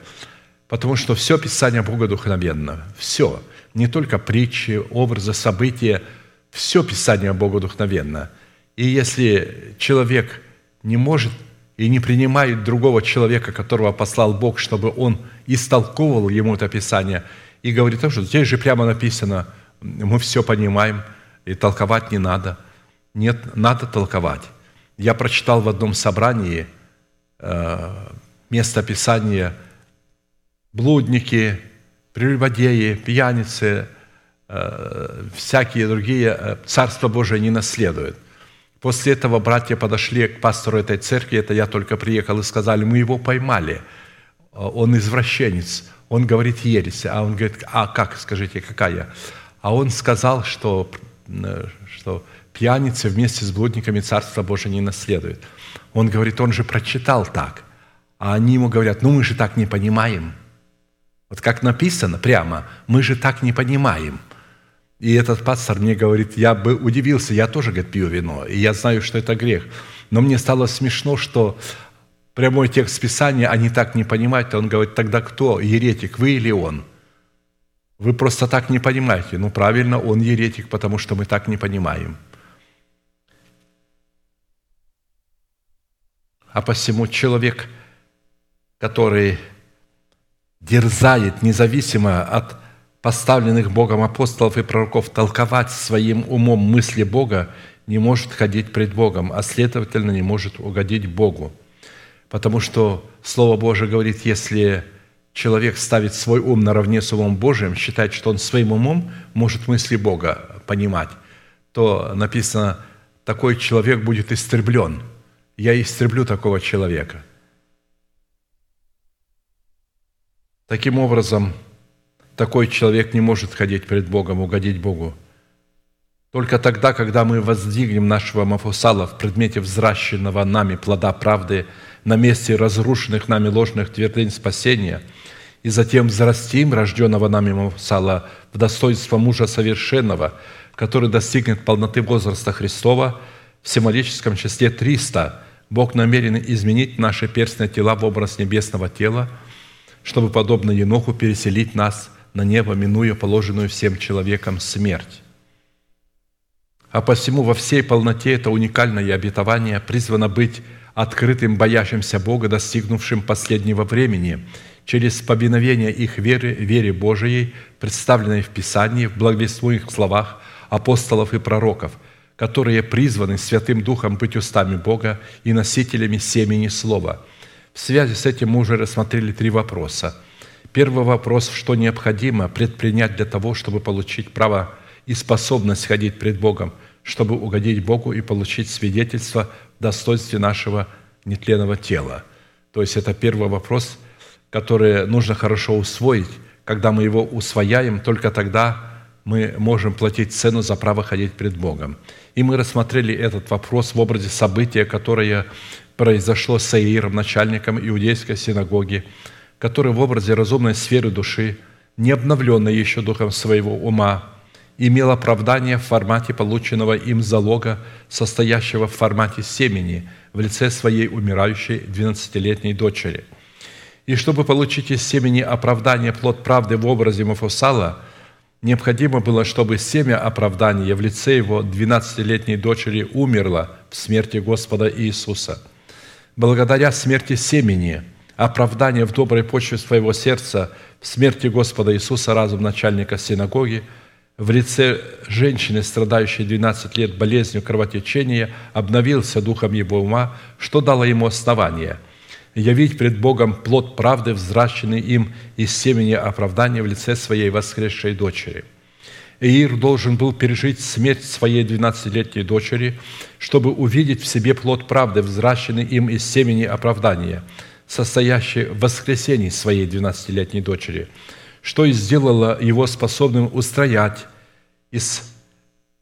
Потому что все Писание Бога духовенно. Все. Не только притчи, образы, события. Все Писание Бога духовенно. И если человек не может и не принимает другого человека, которого послал Бог, чтобы он истолковывал ему это Писание, и говорит, что здесь же прямо написано, мы все понимаем, и толковать не надо. Нет, надо толковать. Я прочитал в одном собрании э, место Писания – блудники, прелюбодеи, пьяницы, э, всякие другие, э, Царство Божие не наследуют. После этого братья подошли к пастору этой церкви, это я только приехал, и сказали, мы его поймали, он извращенец, он говорит ересь, а он говорит, а как, скажите, какая? А он сказал, что, э, что пьяницы вместе с блудниками Царство Божие не наследуют. Он говорит, он же прочитал так. А они ему говорят, ну мы же так не понимаем – вот как написано прямо, мы же так не понимаем. И этот пастор мне говорит, я бы удивился, я тоже, говорит, пью вино, и я знаю, что это грех. Но мне стало смешно, что прямой текст Писания они так не понимают. Он говорит, тогда кто еретик, вы или он? Вы просто так не понимаете. Ну, правильно, он еретик, потому что мы так не понимаем. А посему человек, который дерзает независимо от поставленных Богом апостолов и пророков толковать своим умом мысли Бога, не может ходить пред Богом, а следовательно не может угодить Богу. Потому что Слово Божие говорит, если человек ставит свой ум наравне с умом Божиим, считает, что он своим умом может мысли Бога понимать, то написано, такой человек будет истреблен. Я истреблю такого человека – Таким образом, такой человек не может ходить пред Богом, угодить Богу. Только тогда, когда мы воздвигнем нашего Мафусала в предмете взращенного нами плода правды на месте разрушенных нами ложных твердынь спасения, и затем взрастим рожденного нами Мафусала в достоинство мужа совершенного, который достигнет полноты возраста Христова, в символическом числе 300 Бог намерен изменить наши перстные тела в образ небесного тела – чтобы, подобно Еноху, переселить нас на небо, минуя положенную всем человекам смерть. А посему во всей полноте это уникальное обетование призвано быть открытым боящимся Бога, достигнувшим последнего времени, через повиновение их веры, вере Божией, представленной в Писании, в благовествуемых словах апостолов и пророков, которые призваны Святым Духом быть устами Бога и носителями семени Слова – в связи с этим мы уже рассмотрели три вопроса. Первый вопрос, что необходимо предпринять для того, чтобы получить право и способность ходить пред Богом, чтобы угодить Богу и получить свидетельство в достоинстве нашего нетленного тела. То есть это первый вопрос, который нужно хорошо усвоить. Когда мы его усвояем, только тогда мы можем платить цену за право ходить пред Богом. И мы рассмотрели этот вопрос в образе события, которое произошло с Аиром, начальником иудейской синагоги, который в образе разумной сферы души, не обновленной еще духом своего ума, имел оправдание в формате полученного им залога, состоящего в формате семени в лице своей умирающей 12-летней дочери. И чтобы получить из семени оправдание плод правды в образе Мафусала, необходимо было, чтобы семя оправдания в лице его 12-летней дочери умерло в смерти Господа Иисуса. Благодаря смерти семени, оправдание в доброй почве своего сердца в смерти Господа Иисуса разум начальника синагоги – в лице женщины, страдающей 12 лет болезнью кровотечения, обновился духом его ума, что дало ему основание явить пред Богом плод правды, взращенный им из семени оправдания в лице своей воскресшей дочери. Иир должен был пережить смерть своей 12-летней дочери, чтобы увидеть в себе плод правды, взращенный им из семени оправдания, состоящий в воскресении своей 12-летней дочери, что и сделало его способным устроять из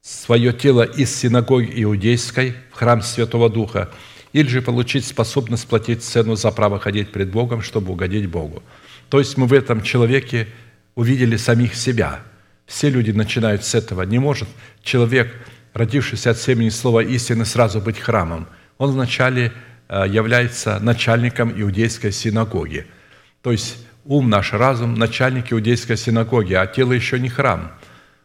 свое тело из синагоги иудейской в храм Святого Духа, или же получить способность платить цену за право ходить пред Богом, чтобы угодить Богу. То есть мы в этом человеке увидели самих себя. Все люди начинают с этого. Не может человек, родившийся от семени слова истины, сразу быть храмом. Он вначале э, является начальником иудейской синагоги. То есть ум наш, разум – начальник иудейской синагоги, а тело еще не храм –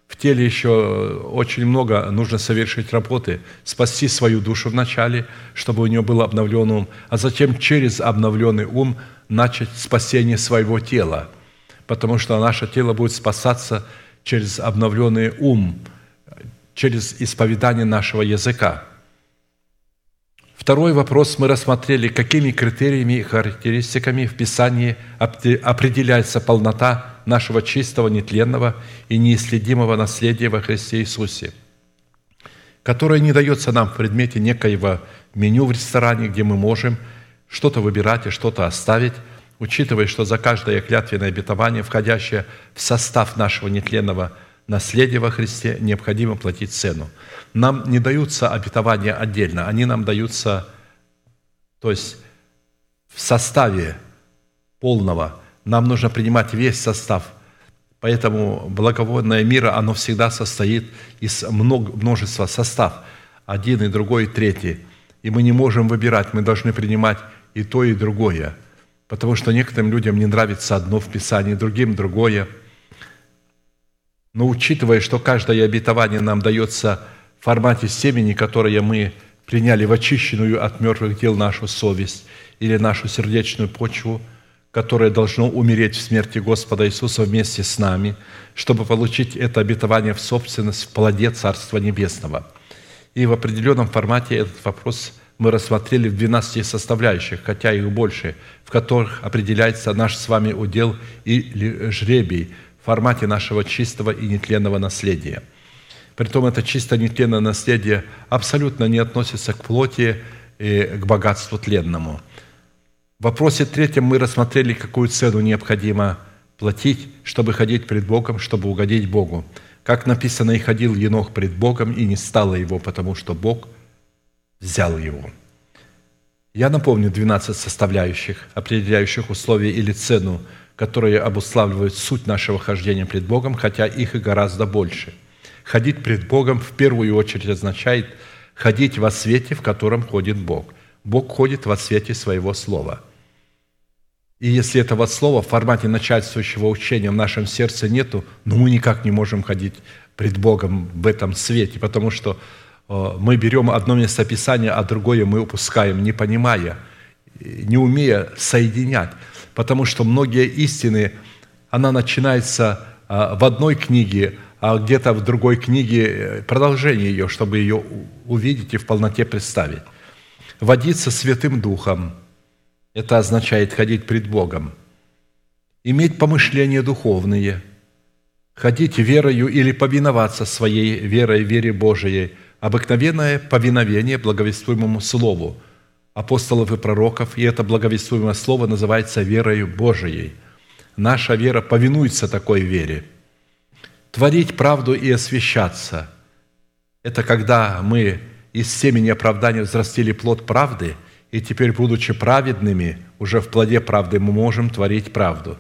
в теле еще очень много нужно совершить работы, спасти свою душу вначале, чтобы у нее был обновленный ум, а затем через обновленный ум начать спасение своего тела, потому что наше тело будет спасаться через обновленный ум, через исповедание нашего языка. Второй вопрос мы рассмотрели, какими критериями и характеристиками в Писании определяется полнота нашего чистого, нетленного и неисследимого наследия во Христе Иисусе, которое не дается нам в предмете некоего меню в ресторане, где мы можем что-то выбирать и что-то оставить, учитывая, что за каждое клятвенное обетование, входящее в состав нашего нетленного наследия во Христе, необходимо платить цену. Нам не даются обетования отдельно, они нам даются, то есть в составе полного нам нужно принимать весь состав. Поэтому благоводное мира, оно всегда состоит из множества состав. Один и другой, и третий. И мы не можем выбирать, мы должны принимать и то, и другое. Потому что некоторым людям не нравится одно в Писании, другим другое. Но учитывая, что каждое обетование нам дается в формате семени, которое мы приняли в очищенную от мертвых дел нашу совесть или нашу сердечную почву – которое должно умереть в смерти Господа Иисуса вместе с нами, чтобы получить это обетование в собственность в плоде Царства Небесного. И в определенном формате этот вопрос мы рассмотрели в 12 составляющих, хотя их больше, в которых определяется наш с вами удел и жребий в формате нашего чистого и нетленного наследия. Притом это чисто нетленное наследие абсолютно не относится к плоти и к богатству тленному – в вопросе третьем мы рассмотрели, какую цену необходимо платить, чтобы ходить пред Богом, чтобы угодить Богу. Как написано, и ходил енох пред Богом, и не стало его, потому что Бог взял его. Я напомню 12 составляющих, определяющих условия или цену, которые обуславливают суть нашего хождения пред Богом, хотя их и гораздо больше. Ходить пред Богом в первую очередь означает ходить во свете, в котором ходит Бог. Бог ходит во свете своего Слова – и если этого слова в формате начальствующего учения в нашем сердце нету, ну мы никак не можем ходить пред Богом в этом свете, потому что мы берем одно место Писания, а другое мы упускаем, не понимая, не умея соединять. Потому что многие истины, она начинается э, в одной книге, а где-то в другой книге э, продолжение ее, чтобы ее увидеть и в полноте представить. Водиться Святым Духом – это означает ходить пред Богом. иметь помышления духовные, ходить верою или повиноваться своей верой, вере Божией, обыкновенное повиновение благовествуемому Слову апостолов и пророков, и это благовествуемое Слово называется верою Божией. Наша вера повинуется такой вере. Творить правду и освящаться – это когда мы из семени оправдания взрастили плод правды, и теперь, будучи праведными, уже в плоде правды мы можем творить правду.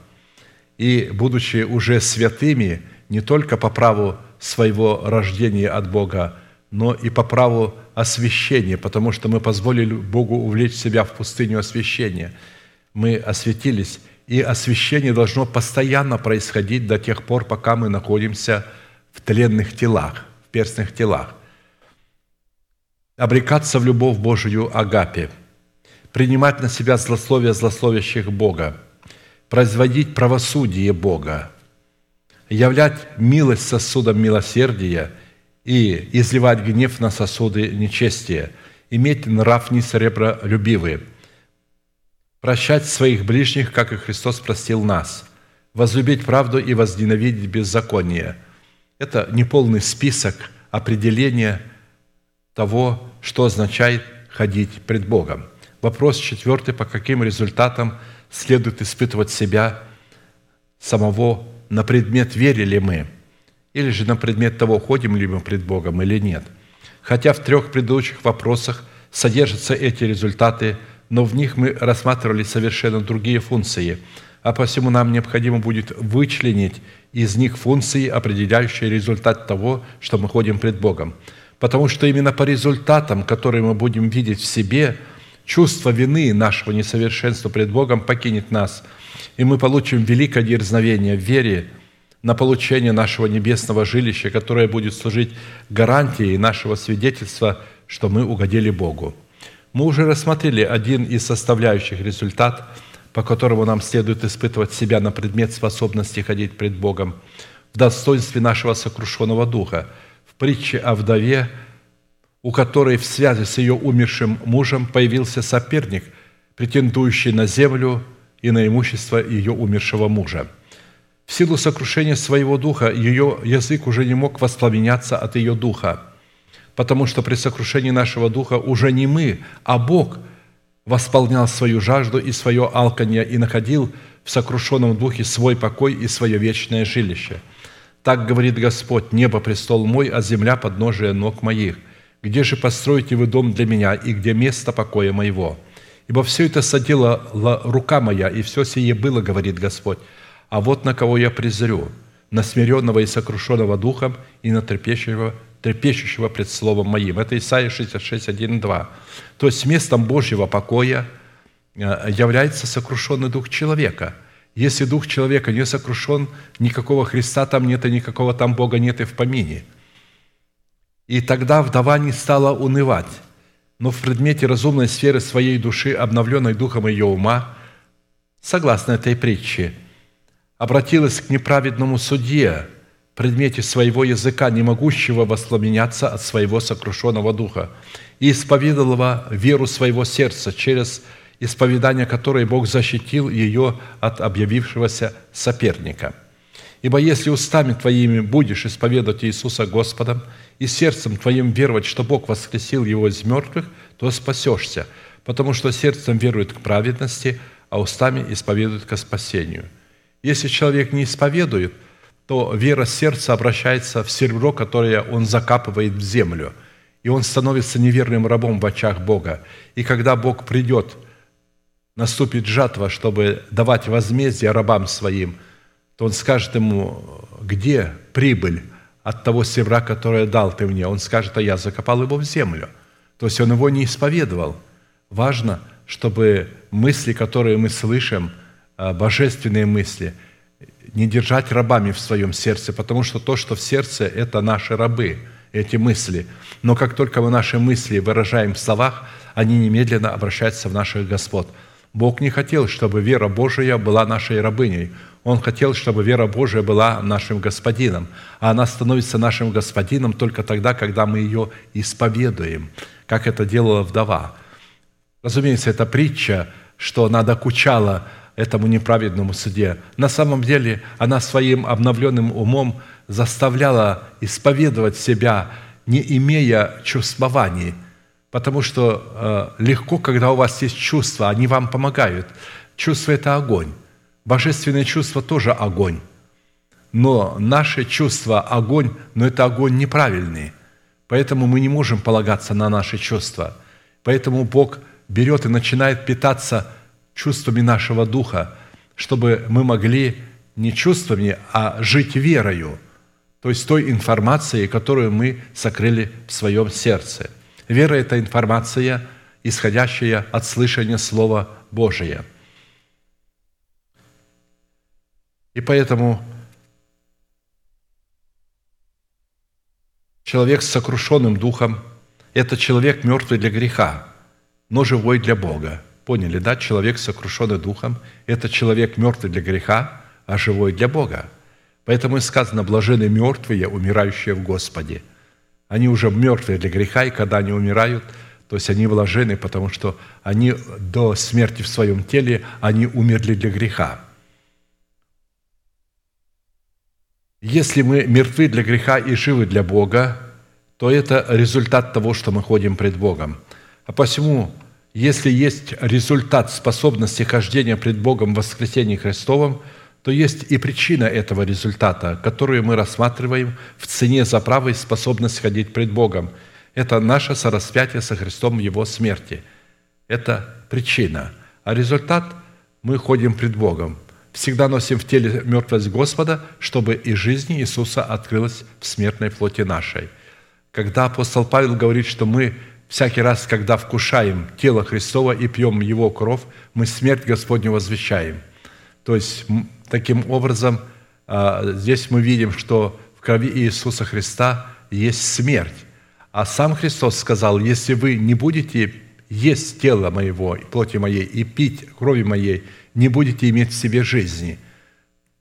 И, будучи уже святыми, не только по праву своего рождения от Бога, но и по праву освящения, потому что мы позволили Богу увлечь себя в пустыню освящения. Мы осветились, и освящение должно постоянно происходить до тех пор, пока мы находимся в тленных телах, в перстных телах. Обрекаться в любовь Божию агапе, принимать на себя злословие злословящих Бога, производить правосудие Бога, являть милость сосудом милосердия и изливать гнев на сосуды нечестия, иметь нрав несребролюбивый – прощать своих ближних, как и Христос простил нас, возлюбить правду и возненавидеть беззаконие. Это неполный список определения того, что означает ходить пред Богом. Вопрос четвертый, по каким результатам следует испытывать себя самого на предмет, верили мы, или же на предмет того, ходим ли мы пред Богом или нет. Хотя в трех предыдущих вопросах содержатся эти результаты – но в них мы рассматривали совершенно другие функции, а посему нам необходимо будет вычленить из них функции, определяющие результат того, что мы ходим пред Богом. Потому что именно по результатам, которые мы будем видеть в себе, чувство вины нашего несовершенства пред Богом покинет нас, и мы получим великое дерзновение в вере на получение нашего небесного жилища, которое будет служить гарантией нашего свидетельства, что мы угодили Богу. Мы уже рассмотрели один из составляющих результат, по которому нам следует испытывать себя на предмет способности ходить пред Богом в достоинстве нашего сокрушенного духа. В притче о вдове, у которой в связи с ее умершим мужем появился соперник, претендующий на землю и на имущество ее умершего мужа. В силу сокрушения своего духа ее язык уже не мог воспламеняться от ее духа – потому что при сокрушении нашего духа уже не мы, а Бог восполнял свою жажду и свое алканье и находил в сокрушенном духе свой покой и свое вечное жилище. Так говорит Господь, небо – престол мой, а земля – подножие ног моих. Где же построите вы дом для меня, и где место покоя моего? Ибо все это соделала рука моя, и все сие было, говорит Господь. А вот на кого я презрю, на смиренного и сокрушенного духом, и на трепещущего трепещущего пред Словом Моим. Это Исайя 66, 1, 2. То есть местом Божьего покоя э, является сокрушенный дух человека. Если дух человека не сокрушен, никакого Христа там нет, и никакого там Бога нет и в помине. И тогда вдова не стала унывать, но в предмете разумной сферы своей души, обновленной духом ее ума, согласно этой притче, обратилась к неправедному судье, предмете своего языка, не могущего воспламеняться от своего сокрушенного духа, и исповедовала веру своего сердца через исповедание которое Бог защитил ее от объявившегося соперника. Ибо если устами твоими будешь исповедовать Иисуса Господом и сердцем твоим веровать, что Бог воскресил его из мертвых, то спасешься, потому что сердцем верует к праведности, а устами исповедует ко спасению. Если человек не исповедует – то вера сердца обращается в серебро, которое он закапывает в землю, и он становится неверным рабом в очах Бога. И когда Бог придет, наступит жатва, чтобы давать возмездие рабам своим, то он скажет ему, где прибыль от того серебра, которое дал ты мне? Он скажет, а я закопал его в землю. То есть он его не исповедовал. Важно, чтобы мысли, которые мы слышим, божественные мысли – не держать рабами в своем сердце, потому что то, что в сердце, это наши рабы, эти мысли. Но как только мы наши мысли выражаем в словах, они немедленно обращаются в наших господ. Бог не хотел, чтобы вера Божия была нашей рабыней. Он хотел, чтобы вера Божия была нашим господином. А она становится нашим господином только тогда, когда мы ее исповедуем, как это делала вдова. Разумеется, это притча, что она докучала этому неправедному суде. На самом деле она своим обновленным умом заставляла исповедовать себя, не имея чувствований, потому что э, легко, когда у вас есть чувства, они вам помогают. Чувство – это огонь. Божественное чувство тоже огонь. Но наше чувство – огонь, но это огонь неправильный. Поэтому мы не можем полагаться на наши чувства. Поэтому Бог берет и начинает питаться чувствами нашего духа, чтобы мы могли не чувствами, а жить верою, то есть той информацией, которую мы сокрыли в своем сердце. Вера – это информация, исходящая от слышания Слова Божия. И поэтому человек с сокрушенным духом – это человек мертвый для греха, но живой для Бога – Поняли, да? Человек, сокрушенный духом, это человек мертвый для греха, а живой для Бога. Поэтому и сказано, блажены мертвые, умирающие в Господе. Они уже мертвые для греха, и когда они умирают, то есть они блажены, потому что они до смерти в своем теле, они умерли для греха. Если мы мертвы для греха и живы для Бога, то это результат того, что мы ходим пред Богом. А посему если есть результат способности хождения пред Богом в воскресении Христовом, то есть и причина этого результата, которую мы рассматриваем в цене за право и способность ходить пред Богом. Это наше сораспятие со Христом в Его смерти. Это причина. А результат – мы ходим пред Богом. Всегда носим в теле мертвость Господа, чтобы и жизнь Иисуса открылась в смертной плоти нашей. Когда апостол Павел говорит, что мы Всякий раз, когда вкушаем тело Христова и пьем Его кровь, мы смерть Господню возвещаем. То есть, таким образом, а, здесь мы видим, что в крови Иисуса Христа есть смерть. А сам Христос сказал, если вы не будете есть тело моего, плоти моей и пить крови моей, не будете иметь в себе жизни.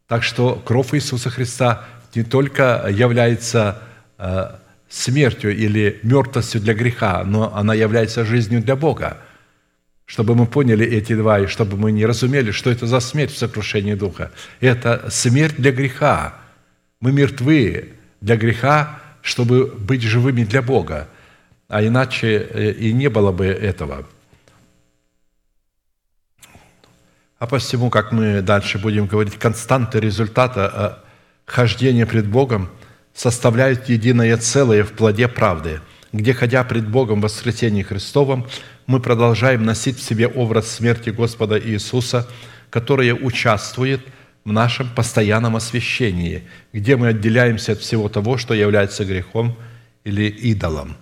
Так что кровь Иисуса Христа не только является а, смертью или мертвостью для греха, но она является жизнью для Бога. Чтобы мы поняли эти два, и чтобы мы не разумели, что это за смерть в сокрушении Духа. Это смерть для греха. Мы мертвы для греха, чтобы быть живыми для Бога. А иначе э, и не было бы этого. А посему, как мы дальше будем говорить, константы результата э, хождения пред Богом – составляют единое целое в плоде правды, где, ходя пред Богом в воскресении Христовом, мы продолжаем носить в себе образ смерти Господа Иисуса, которая участвует в нашем постоянном освящении, где мы отделяемся от всего того, что является грехом или идолом.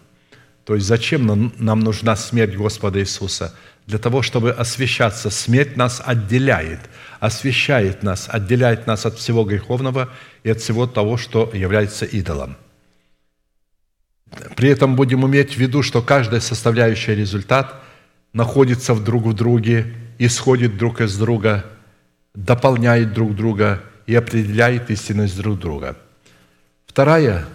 То есть зачем нам нужна смерть Господа Иисуса? Для того, чтобы освящаться. Смерть нас отделяет – освящает нас, отделяет нас от всего греховного и от всего того, что является идолом. При этом будем иметь в виду, что каждая составляющая результат находится в друг в друге, исходит друг из друга, дополняет друг друга и определяет истинность друг друга. Вторая,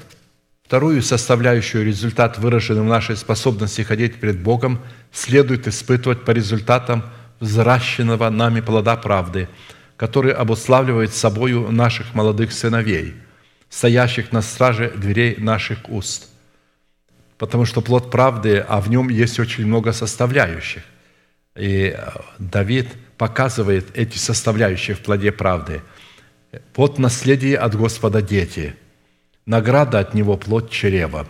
вторую составляющую результат, выраженный в нашей способности ходить перед Богом, следует испытывать по результатам – взращенного нами плода правды, который обуславливает собою наших молодых сыновей, стоящих на страже дверей наших уст. Потому что плод правды, а в нем есть очень много составляющих. И э, Давид показывает эти составляющие в плоде правды. Плод наследия от Господа дети, награда от Него плод чрева.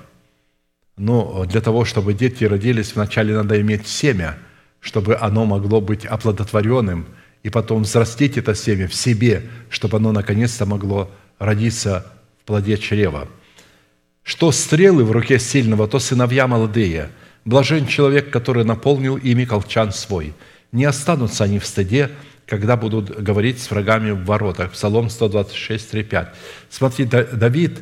Но для того, чтобы дети родились, вначале надо иметь семя – чтобы оно могло быть оплодотворенным, и потом взрастить это семя в себе, чтобы оно наконец-то могло родиться в плоде чрева. Что стрелы в руке сильного, то сыновья молодые. Блажен человек, который наполнил ими колчан свой. Не останутся они в стыде, когда будут говорить с врагами в воротах. Псалом 126, 3, 5. Смотри, Давид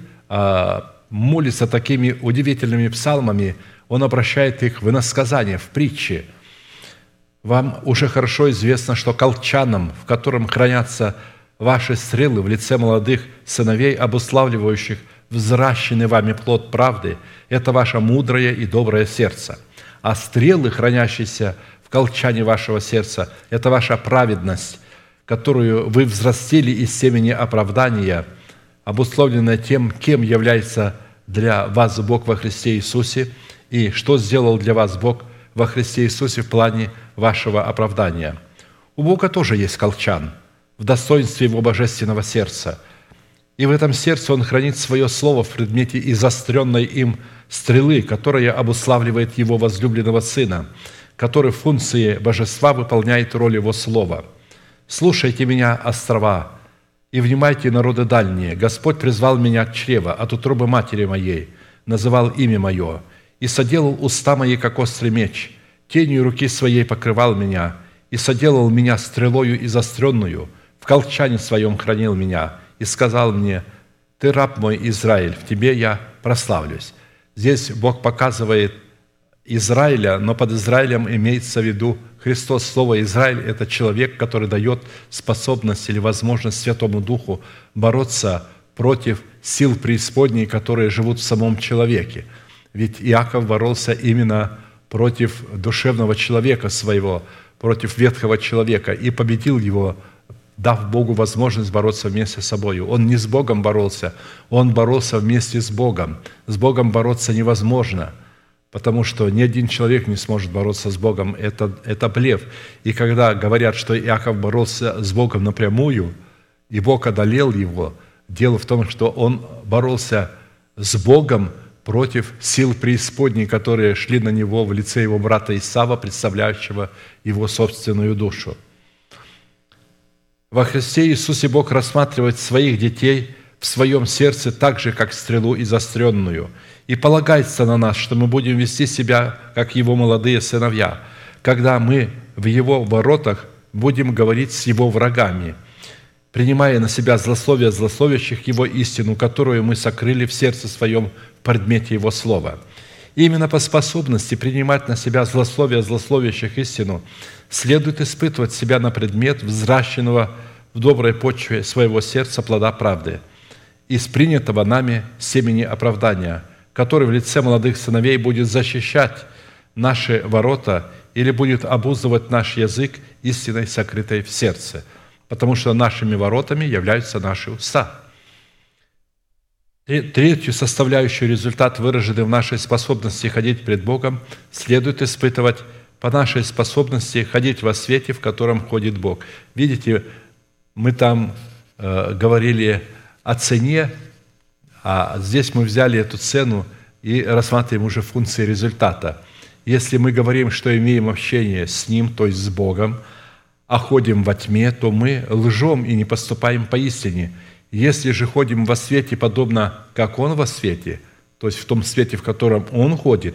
молится такими удивительными псалмами, он обращает их в иносказание, в притчи – вам уже хорошо известно, что колчаном, в котором хранятся ваши стрелы в лице молодых сыновей, обуславливающих взращенный вами плод правды, это ваше мудрое и доброе сердце. А стрелы, хранящиеся в колчане вашего сердца, это ваша праведность, которую вы взрастили из семени оправдания, обусловленное тем, кем является для вас Бог во Христе Иисусе, и что сделал для вас Бог во Христе Иисусе в плане вашего оправдания. У Бога тоже есть колчан в достоинстве Его божественного сердца – и в этом сердце он хранит свое слово в предмете изостренной им стрелы, которая обуславливает его возлюбленного сына, который в функции божества выполняет роль его слова. «Слушайте меня, острова, и внимайте, народы дальние. Господь призвал меня к чрева от утробы матери моей, называл имя мое, и соделал уста мои, как острый меч, тенью руки своей покрывал меня, и соделал меня стрелою изостренную, в колчане своем хранил меня, и сказал мне, «Ты раб мой, Израиль, в тебе я прославлюсь». Здесь Бог показывает Израиля, но под Израилем имеется в виду Христос. Слово «Израиль» – это человек, который дает способность или возможность Святому Духу бороться против сил преисподней, которые живут в самом человеке. Ведь Иаков боролся именно против душевного человека своего, против ветхого человека и победил его дав Богу возможность бороться вместе с собой. Он не с Богом боролся, он боролся вместе с Богом. С Богом бороться невозможно, потому что ни один человек не сможет бороться с Богом. Это, это блеф. И когда говорят, что Иаков боролся с Богом напрямую, и Бог одолел его, дело в том, что он боролся с Богом против сил преисподней, которые шли на него в лице его брата Исава, представляющего его собственную душу. Во Христе Иисусе Бог рассматривает своих детей в своем сердце так же, как стрелу изостренную, и полагается на нас, что мы будем вести себя, как Его молодые сыновья, когда мы в Его воротах будем говорить с Его врагами, принимая на себя злословие злословящих Его истину, которую мы сокрыли в сердце своем в предмете Его Слова. И именно по способности принимать на себя злословие злословящих истину следует испытывать себя на предмет взращенного в доброй почве своего сердца плода правды, из принятого нами семени оправдания, который в лице молодых сыновей будет защищать наши ворота или будет обуздывать наш язык истиной, сокрытой в сердце, потому что нашими воротами являются наши уста. Третью составляющую результат, выраженный в нашей способности ходить пред Богом, следует испытывать по нашей способности ходить во свете, в котором ходит Бог. Видите, мы там э, говорили о цене, а здесь мы взяли эту цену и рассматриваем уже функции результата. Если мы говорим, что имеем общение с Ним, то есть с Богом, а ходим во тьме, то мы лжем и не поступаем поистине. Если же ходим во свете, подобно как Он во свете, то есть в том свете, в котором Он ходит,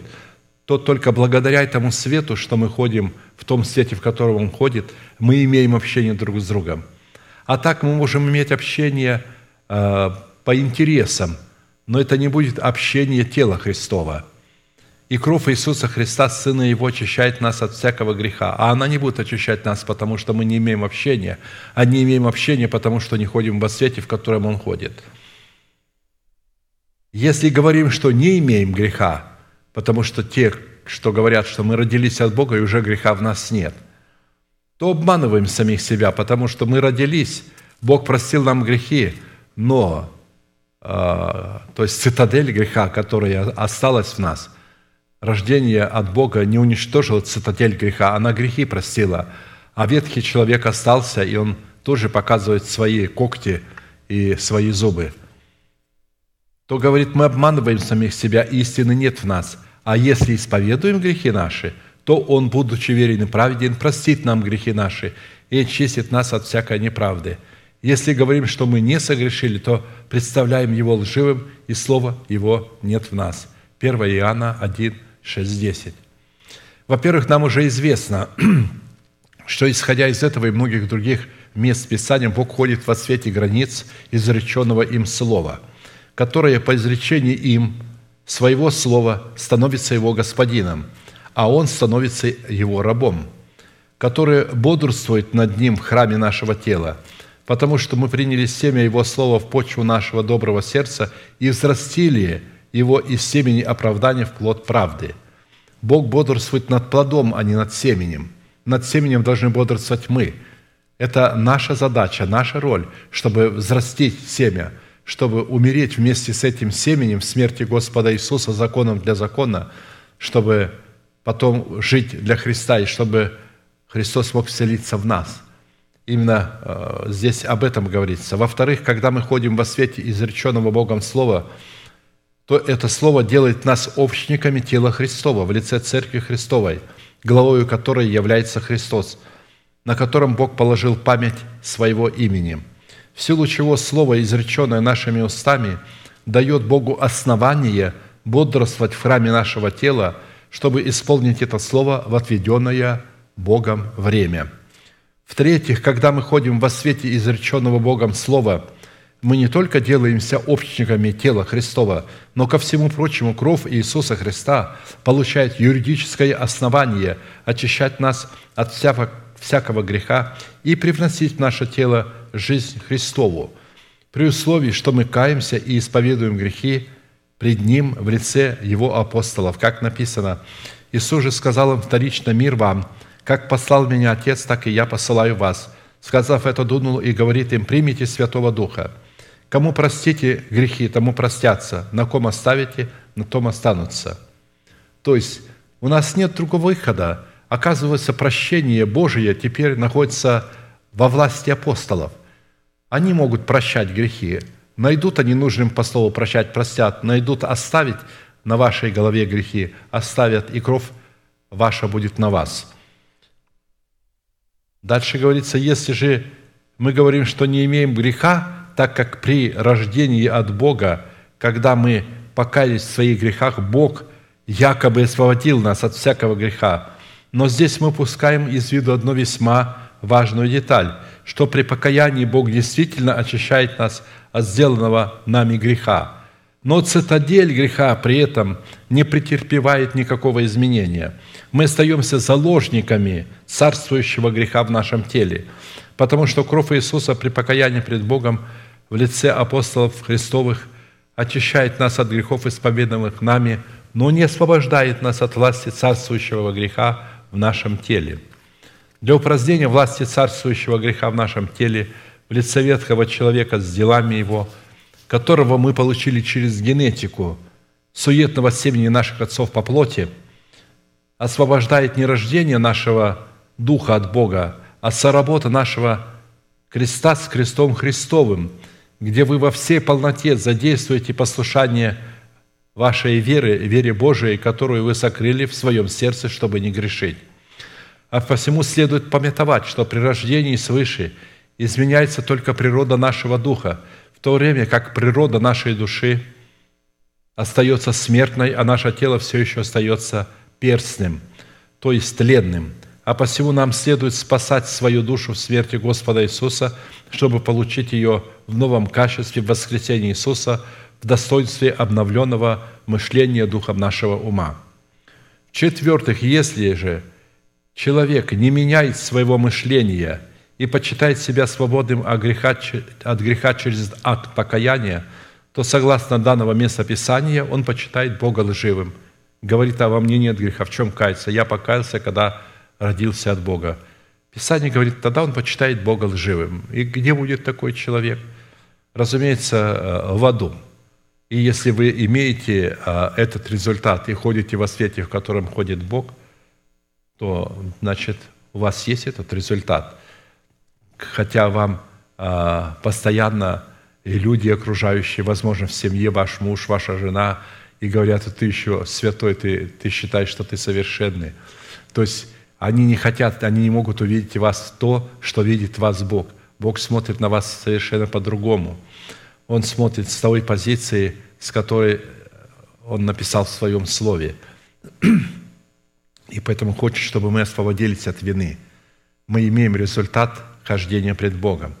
то только благодаря этому свету, что мы ходим в том свете, в котором Он ходит, мы имеем общение друг с другом – а так мы можем иметь общение э, по интересам, но это не будет общение тела Христова. И кровь Иисуса Христа, Сына Его, очищает нас от всякого греха. А она не будет очищать нас, потому что мы не имеем общения, а не имеем общения, потому что не ходим во свете, в котором Он ходит. Если говорим, что не имеем греха, потому что те, что говорят, что мы родились от Бога, и уже греха в нас нет – то обманываем самих себя, потому что мы родились, Бог простил нам грехи, но, то есть цитадель греха, которая осталась в нас, рождение от Бога не уничтожило цитадель греха, она грехи простила, а ветхий человек остался, и он тоже показывает свои когти и свои зубы. То говорит, мы обманываем самих себя, истины нет в нас. А если исповедуем грехи наши – то Он, будучи верен и праведен, простит нам грехи наши и очистит нас от всякой неправды. Если говорим, что мы не согрешили, то представляем Его лживым, и Слова Его нет в нас. 1 Иоанна 1, 6, 10. Во-первых, нам уже известно, что, исходя из этого и многих других мест Писания, Бог ходит во свете границ изреченного им слова, которое по изречении им своего слова становится его господином – а он становится его рабом, который бодрствует над ним в храме нашего тела, потому что мы приняли семя Его Слова в почву нашего доброго сердца и взрастили его из семени оправдания в плод правды. Бог бодрствует над плодом, а не над семенем. Над семенем должны бодрствовать мы. Это наша задача, наша роль, чтобы взрастить семя, чтобы умереть вместе с этим семенем в смерти Господа Иисуса законом для закона, чтобы потом жить для Христа и чтобы Христос мог вселиться в нас. Именно э, здесь об этом говорится. Во-вторых, когда мы ходим во свете изреченного Богом Слова, то это Слово делает нас общниками тела Христова в лице Церкви Христовой, главою которой является Христос, на котором Бог положил память своего имени, в силу чего Слово, изреченное нашими устами, дает Богу основание бодрствовать в храме нашего тела, чтобы исполнить это Слово в отведенное Богом время. В-третьих, когда мы ходим во свете изреченного Богом Слова, мы не только делаемся общниками тела Христова, но ко всему прочему кровь Иисуса Христа получает юридическое основание очищать нас от всякого, греха и привносить в наше тело жизнь Христову, при условии, что мы каемся и исповедуем грехи пред Ним в лице Его апостолов. Как написано, Иисус же сказал им вторично «Мир вам, как послал меня Отец, так и я посылаю вас». Сказав это, дунул и говорит им «Примите Святого Духа». Кому простите грехи, тому простятся. На ком оставите, на том останутся. То есть у нас нет другого выхода. Оказывается, прощение Божие теперь находится во власти апостолов. Они могут прощать грехи. Найдут они нужным по слову прощать, простят. Найдут оставить на вашей голове грехи, оставят, и кровь ваша будет на вас. Дальше говорится, если же мы говорим, что не имеем греха, так как при рождении от Бога, когда мы покаялись в своих грехах, Бог якобы освободил нас от всякого греха. Но здесь мы пускаем из виду одну весьма важную деталь, что при покаянии Бог действительно очищает нас от сделанного нами греха. Но цитадель греха при этом не претерпевает никакого изменения. Мы остаемся заложниками царствующего греха в нашем теле, потому что кровь Иисуса при покаянии пред Богом – в лице апостолов Христовых очищает нас от грехов, исповедованных нами, но не освобождает нас от власти царствующего греха в нашем теле. Для упразднения власти царствующего греха в нашем теле в лице ветхого человека с делами его, которого мы получили через генетику суетного семени наших отцов по плоти, освобождает не рождение нашего духа от Бога, а соработа нашего креста с крестом Христовым – где вы во всей полноте задействуете послушание вашей веры, вере Божией, которую вы сокрыли в своем сердце, чтобы не грешить. А посему следует памятовать, что при рождении свыше изменяется только природа нашего духа, то время как природа нашей души остается смертной, а наше тело все еще остается перстным, то есть тленным – а посему нам следует спасать свою душу в смерти Господа Иисуса, чтобы получить ее в новом качестве в воскресении Иисуса в достоинстве обновленного мышления духом нашего ума. В-четвертых, если же человек не меняет своего мышления и почитает себя свободным от греха, от греха через акт покаяния, то согласно данного места Писания он почитает Бога лживым. Говорит, а во мне нет греха, в чем каяться? Я покаялся, когда родился от Бога. Писание говорит, тогда он почитает Бога лживым. И где будет такой человек? Разумеется, э, в аду. И если вы имеете э, этот результат и ходите во свете, в котором ходит Бог, то, значит, у вас есть этот результат. Хотя вам э, постоянно и люди окружающие, возможно, в семье, ваш муж, ваша жена, и говорят, ты еще святой, ты, ты считаешь, что ты совершенный. То есть они не хотят, они не могут увидеть вас то, что видит вас Бог. Бог смотрит на вас совершенно по-другому. Он смотрит с той позиции, с которой Он написал в Своем Слове. И поэтому хочет, чтобы мы освободились от вины. Мы имеем результат хождения пред Богом.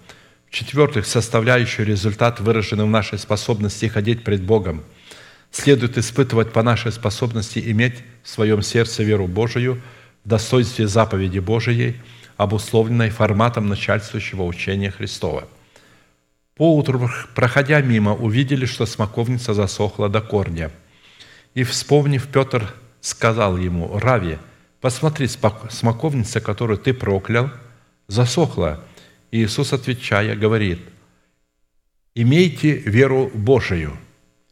В-четвертых, составляющую результат, выраженный в нашей способности ходить пред Богом, следует испытывать по нашей способности иметь в своем сердце веру Божию – в достоинстве заповеди Божией, обусловленной форматом начальствующего учения Христова. Поутру, проходя мимо, увидели, что смоковница засохла до корня. И, вспомнив, Петр сказал ему, «Рави, посмотри, смоковница, которую ты проклял, засохла». И Иисус, отвечая, говорит, «Имейте веру Божию,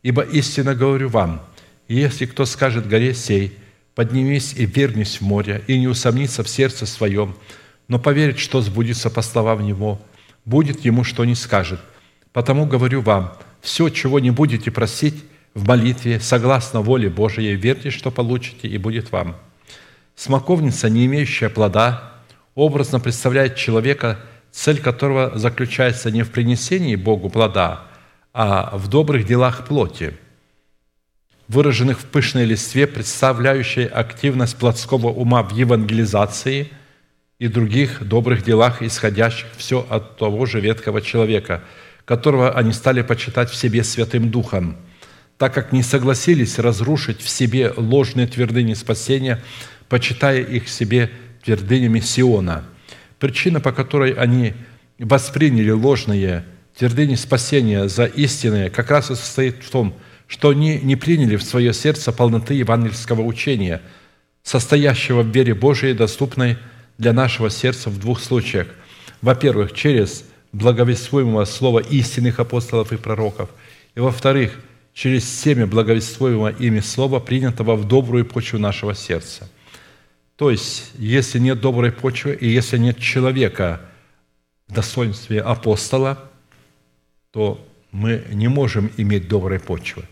ибо истинно говорю вам, если кто скажет горе сей, поднимись и вернись в море, и не усомнится в сердце своем, но поверит, что сбудется по словам Него, будет ему, что не скажет. Потому говорю вам, все, чего не будете просить в молитве, согласно воле Божией, верьте, что получите, и будет вам». Смоковница, не имеющая плода, образно представляет человека, цель которого заключается не в принесении Богу плода, а в добрых делах плоти, выраженных в пышной листве, представляющей активность плотского ума в евангелизации и других добрых делах, исходящих все от того же ветхого человека, которого они стали почитать в себе Святым Духом, так как не согласились разрушить в себе ложные твердыни спасения – почитая их себе твердынями Сиона. Причина, по которой они восприняли ложные твердыни спасения за истинные, как раз и состоит в том, что они не приняли в свое сердце полноты евангельского учения, состоящего в вере Божией, доступной для нашего сердца в двух случаях. Во-первых, через благовествуемого слова истинных апостолов и пророков, и во-вторых, через семя благовествуемого ими слова, принятого в добрую почву нашего сердца – то есть, если нет доброй почвы и если нет человека в достоинстве апостола, то мы не можем иметь доброй почвы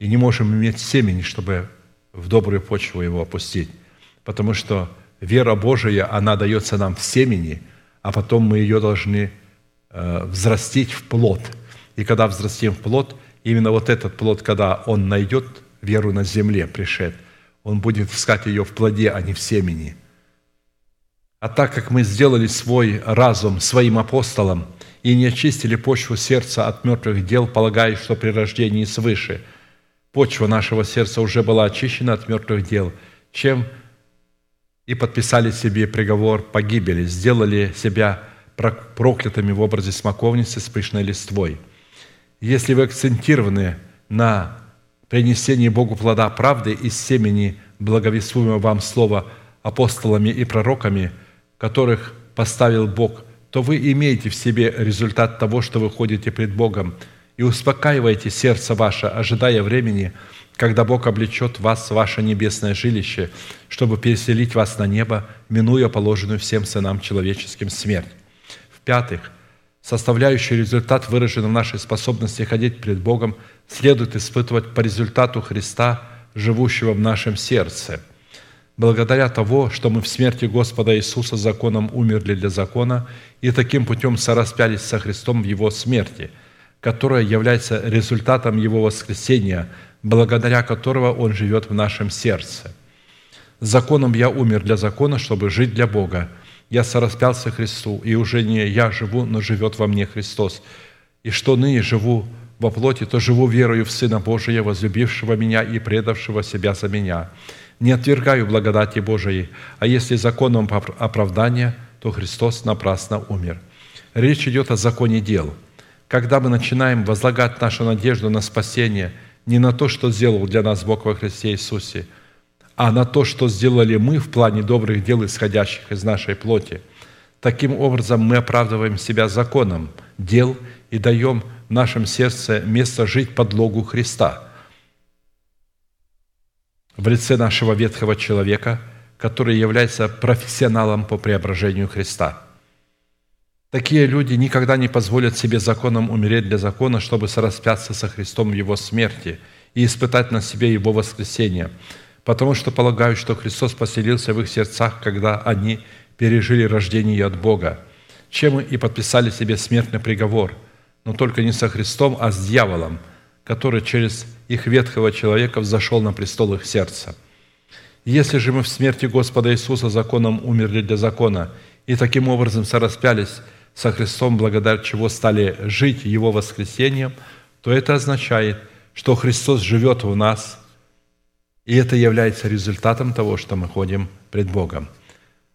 и не можем иметь семени, чтобы в добрую почву его опустить. Потому что вера Божия, она дается нам в семени, а потом мы ее должны э, взрастить в плод. И когда взрастим в плод, именно вот этот плод, когда он найдет веру на земле, пришед – он будет искать ее в плоде, а не в семени. А так как мы сделали свой разум своим апостолом и не очистили почву сердца от мертвых дел, полагая, что при рождении свыше почва нашего сердца уже была очищена от мертвых дел, чем и подписали себе приговор погибели, сделали себя проклятыми в образе смоковницы с пышной листвой. Если вы акцентированы на принесении Богу плода правды из семени благовествуемого вам слова апостолами и пророками, которых поставил Бог, то вы имеете в себе результат того, что вы ходите пред Богом, и успокаиваете сердце ваше, ожидая времени, когда Бог облечет вас в ваше небесное жилище, чтобы переселить вас на небо, минуя положенную всем сынам человеческим смерть. В-пятых, составляющий результат, выраженный в нашей способности ходить пред Богом – следует испытывать по результату Христа, живущего в нашем сердце. Благодаря того, что мы в смерти Господа Иисуса законом умерли для закона и таким путем сораспялись со Христом в Его смерти, которая является результатом Его воскресения, благодаря которого Он живет в нашем сердце. Законом я умер для закона, чтобы жить для Бога. Я сораспялся Христу, и уже не я живу, но живет во мне Христос. И что ныне живу во плоти, то живу верою в Сына Божия, возлюбившего меня и предавшего себя за меня. Не отвергаю благодати Божией, а если законом оправдания, то Христос напрасно умер. Речь идет о законе дел. Когда мы начинаем возлагать нашу надежду на спасение не на то, что сделал для нас Бог во Христе Иисусе, а на то, что сделали мы в плане добрых дел, исходящих из нашей плоти, таким образом мы оправдываем себя законом дел и даем в нашем сердце место жить под логу Христа. В лице нашего ветхого человека, который является профессионалом по преображению Христа. Такие люди никогда не позволят себе законом умереть для закона, чтобы сораспяться со Христом в Его смерти и испытать на себе Его воскресение, потому что полагают, что Христос поселился в их сердцах, когда они пережили рождение от Бога, чем и подписали себе смертный приговор – но только не со Христом, а с дьяволом, который через их ветхого человека взошел на престол их сердца. Если же мы в смерти Господа Иисуса законом умерли для закона и таким образом сораспялись со Христом, благодаря чего стали жить Его воскресением, то это означает, что Христос живет в нас, и это является результатом того, что мы ходим пред Богом –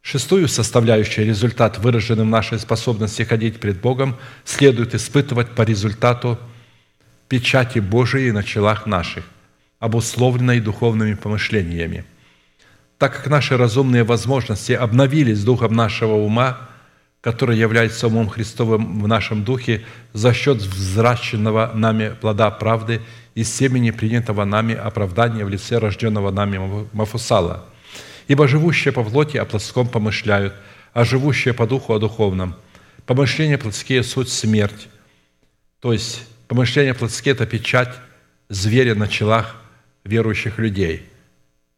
Шестую составляющую, результат, выраженный в нашей способности ходить пред Богом, следует испытывать по результату печати Божией на челах наших, обусловленной духовными помышлениями. Так как наши разумные возможности обновились духом нашего ума, который является умом Христовым в нашем духе за счет взращенного нами плода правды и семени принятого нами оправдания в лице рожденного нами Мафусала. Ибо живущие по плоти о плотском помышляют, а живущие по духу о духовном. Помышления плотские – суть смерть. То есть помышления плотские – это печать зверя на челах верующих людей.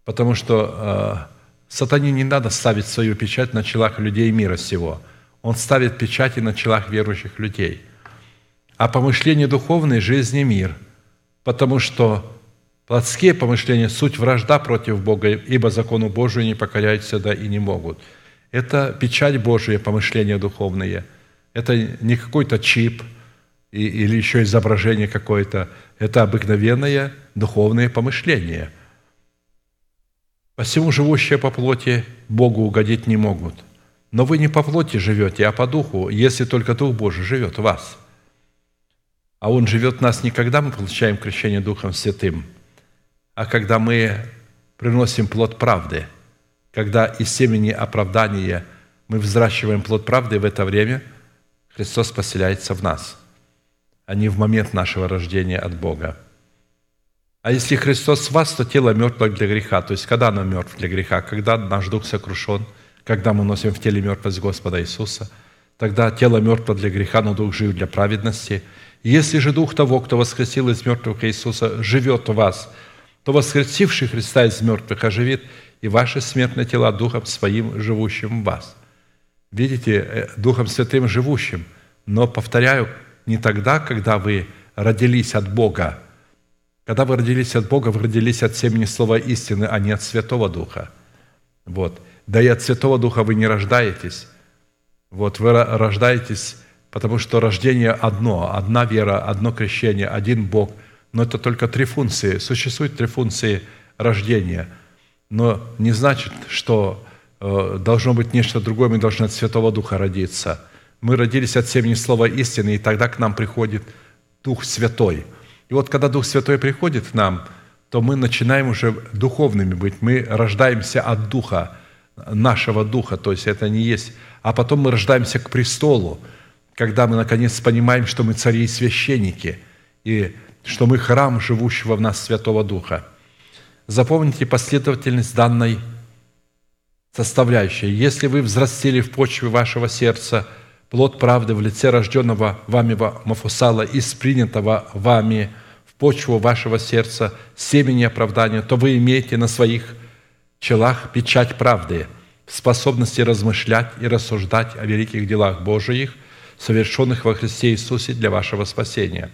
Потому что э, сатане не надо ставить свою печать на челах людей мира сего. Он ставит печати на челах верующих людей. А помышления духовные – жизни мир. Потому что плотские помышления – суть вражда против Бога, ибо закону Божию не покоряются, да и не могут. Это печать Божия, помышления духовные. Это не какой-то чип или еще изображение какое-то. Это обыкновенное духовное помышление. Посему живущие по плоти Богу угодить не могут. Но вы не по плоти живете, а по духу, если только Дух Божий живет в вас. А Он живет в нас не когда мы получаем крещение Духом Святым, а когда мы приносим плод правды, когда из семени оправдания мы взращиваем плод правды, и в это время Христос поселяется в нас, а не в момент нашего рождения от Бога. А если Христос в вас, то тело мертво для греха. То есть, когда оно мертв для греха? Когда наш дух сокрушен, когда мы носим в теле мертвость Господа Иисуса, тогда тело мертво для греха, но дух жив для праведности. Если же дух того, кто воскресил из мертвых Иисуса, живет в вас, то воскресивший Христа из мертвых оживит и ваши смертные тела духом своим, живущим в вас. Видите, э, Духом Святым живущим. Но, повторяю, не тогда, когда вы родились от Бога, когда вы родились от Бога, вы родились от семени слова истины, а не от Святого Духа. Вот. Да и от Святого Духа вы не рождаетесь. Вот вы рождаетесь, потому что рождение одно, одна вера, одно крещение, один Бог. Но это только три функции. Существует три функции рождения. Но не значит, что э, должно быть нечто другое, мы должны от Святого Духа родиться. Мы родились от семени слова истины, и тогда к нам приходит Дух Святой – и вот когда Дух Святой приходит к нам, то мы начинаем уже духовными быть. Мы рождаемся от Духа, нашего Духа, то есть это не есть. А потом мы рождаемся к престолу, когда мы наконец понимаем, что мы цари и священники, и что мы храм живущего в нас Святого Духа. Запомните последовательность данной составляющей. Если вы взрастили в почве вашего сердца – плод правды в лице рожденного вами Мафусала из принятого вами в почву вашего сердца семени оправдания, то вы имеете на своих челах печать правды, способности размышлять и рассуждать о великих делах Божиих, совершенных во Христе Иисусе для вашего спасения.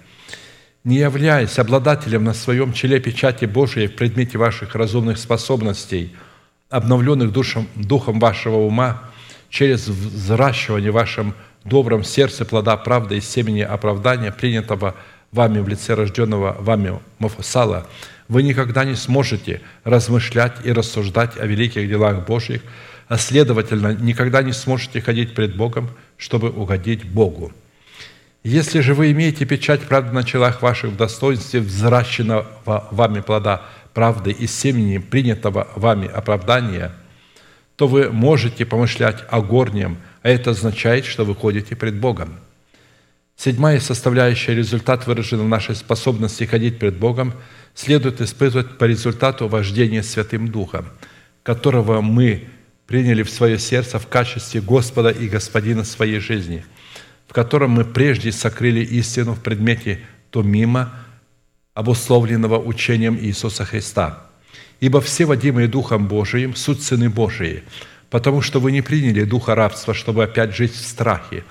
Не являясь обладателем на своем челе печати Божией в предмете ваших разумных способностей, обновленных душем, духом вашего ума – через взращивание в вашем добром сердце плода правды и семени оправдания, принятого вами в лице рожденного вами Мафусала, вы никогда не сможете размышлять и рассуждать о великих делах Божьих, а следовательно, никогда не сможете ходить пред Богом, чтобы угодить Богу. Если же вы имеете печать правды на челах ваших в достоинстве взращенного вами плода правды и семени принятого вами оправдания – то вы можете помышлять о горнем, а это означает, что вы ходите пред Богом. Седьмая составляющая, результат выражен в нашей способности ходить пред Богом, следует испытывать по результату вождения Святым Духом, которого мы приняли в свое сердце в качестве Господа и Господина своей жизни, в котором мы прежде сокрыли истину в предмете то мимо обусловленного учением Иисуса Христа – Ибо все водимые Духом Божиим суть сыны Божии, потому что вы не приняли духа рабства, чтобы опять жить в страхе,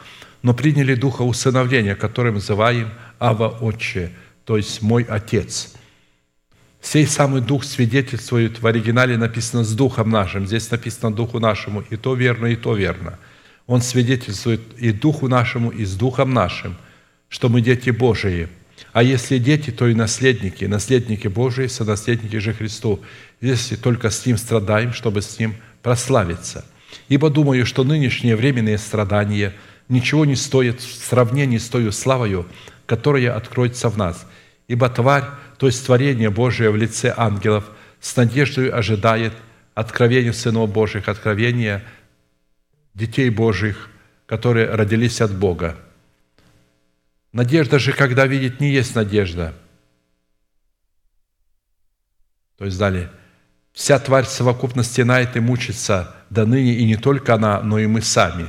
но приняли духа усыновления, которым называем Ава Отче, то есть мой Отец. Сей самый Дух свидетельствует, в оригинале написано «с Духом нашим», здесь написано «Духу нашему», и то верно, и то верно. Он свидетельствует и Духу нашему, и с Духом нашим, что мы дети Божии – а если дети, то и наследники, наследники Божии, сонаследники же Христу, если только с Ним страдаем, чтобы с Ним прославиться. Ибо думаю, что нынешние временные страдания ничего не стоят в сравнении с той славою, которая откроется в нас. Ибо тварь, то есть творение Божие в лице ангелов, с надеждой ожидает откровения сынов Божьих, откровения детей Божьих которые родились от Бога. Надежда же, когда видит, не есть надежда. То есть далее. Вся тварь совокупно стенает и мучится до ныне, и не только она, но и мы сами.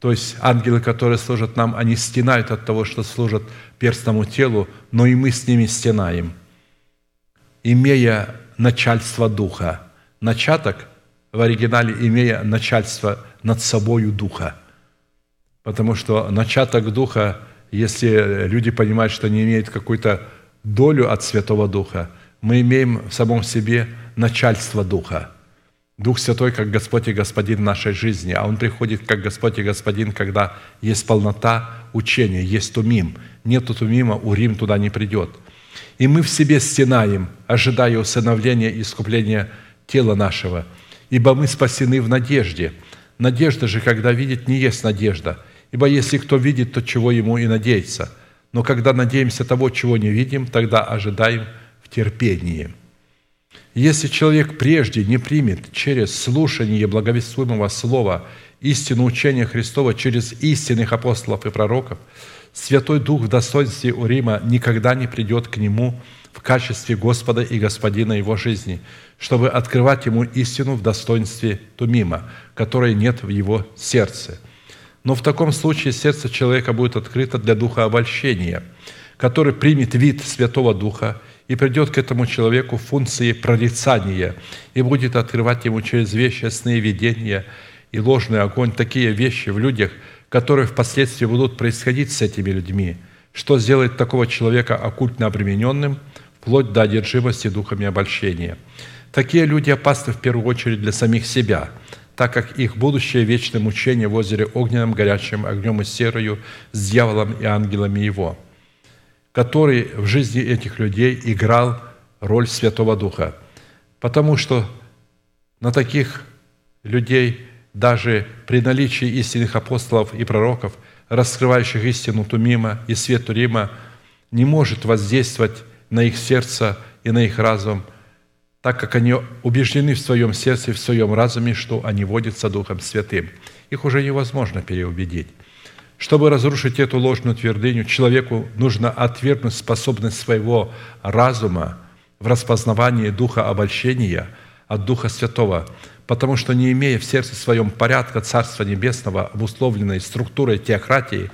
То есть ангелы, которые служат нам, они стенают от того, что служат перстному телу, но и мы с ними стенаем, имея начальство Духа. Начаток в оригинале, имея начальство над собою Духа. Потому что начаток Духа – если люди понимают, что они имеют какую-то долю от Святого Духа, мы имеем в самом себе начальство Духа. Дух Святой как Господь и Господин нашей жизни, а Он приходит как Господь и Господин, когда есть полнота учения, есть тумим. Нет тумима, урим туда не придет. И мы в себе стенаем, ожидая усыновления и искупления тела нашего, ибо мы спасены в надежде. Надежда же, когда видит, не есть надежда – Ибо если кто видит, то чего ему и надеется. Но когда надеемся того, чего не видим, тогда ожидаем в терпении. Если человек прежде не примет через слушание благовествуемого слова истину учения Христова через истинных апостолов и пророков, Святой Дух в достоинстве у Рима никогда не придет к нему в качестве Господа и Господина его жизни, чтобы открывать ему истину в достоинстве Тумима, которой нет в его сердце – но в таком случае сердце человека будет открыто для духа обольщения, который примет вид Святого Духа и придет к этому человеку функции прорицания и будет открывать ему через вещи, сны, видения и ложный огонь такие вещи в людях, которые впоследствии будут происходить с этими людьми, что сделает такого человека оккультно обремененным, вплоть до одержимости духами обольщения. Такие люди опасны в первую очередь для самих себя – так как их будущее вечное мучение в озере огненном, горячим огнем и серою с дьяволом и ангелами его, который в жизни этих людей играл роль Святого Духа. Потому что на таких людей даже при наличии истинных апостолов и пророков, раскрывающих истину Тумима и свет Турима, не может воздействовать на их сердце и на их разум – так как они убеждены в своем сердце и в своем разуме, что они водятся Духом Святым. Их уже невозможно переубедить. Чтобы разрушить эту ложную твердыню, человеку нужно отвергнуть способность своего разума в распознавании духа обольщения от Духа Святого, потому что не имея в сердце своем порядка Царства Небесного, обусловленной структурой теократии,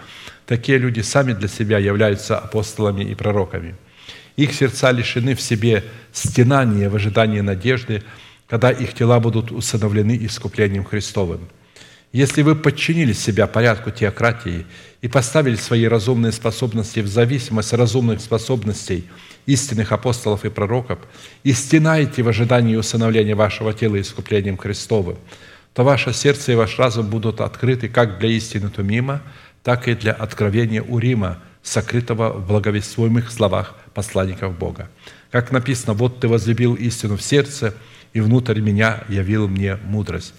такие люди сами для себя являются апостолами и пророками – их сердца лишены в себе стенания в ожидании надежды, когда их тела будут усыновлены искуплением Христовым. Если вы подчинили себя порядку теократии и поставили свои разумные способности в зависимость разумных способностей истинных апостолов и пророков и стенаете в ожидании усыновления вашего тела искуплением Христовым, то ваше сердце и ваш разум будут открыты как для истины Тумима, так и для откровения Урима, сокрытого в благовествуемых словах посланников Бога. Как написано, «Вот ты возлюбил истину в сердце, и внутрь меня явил мне мудрость».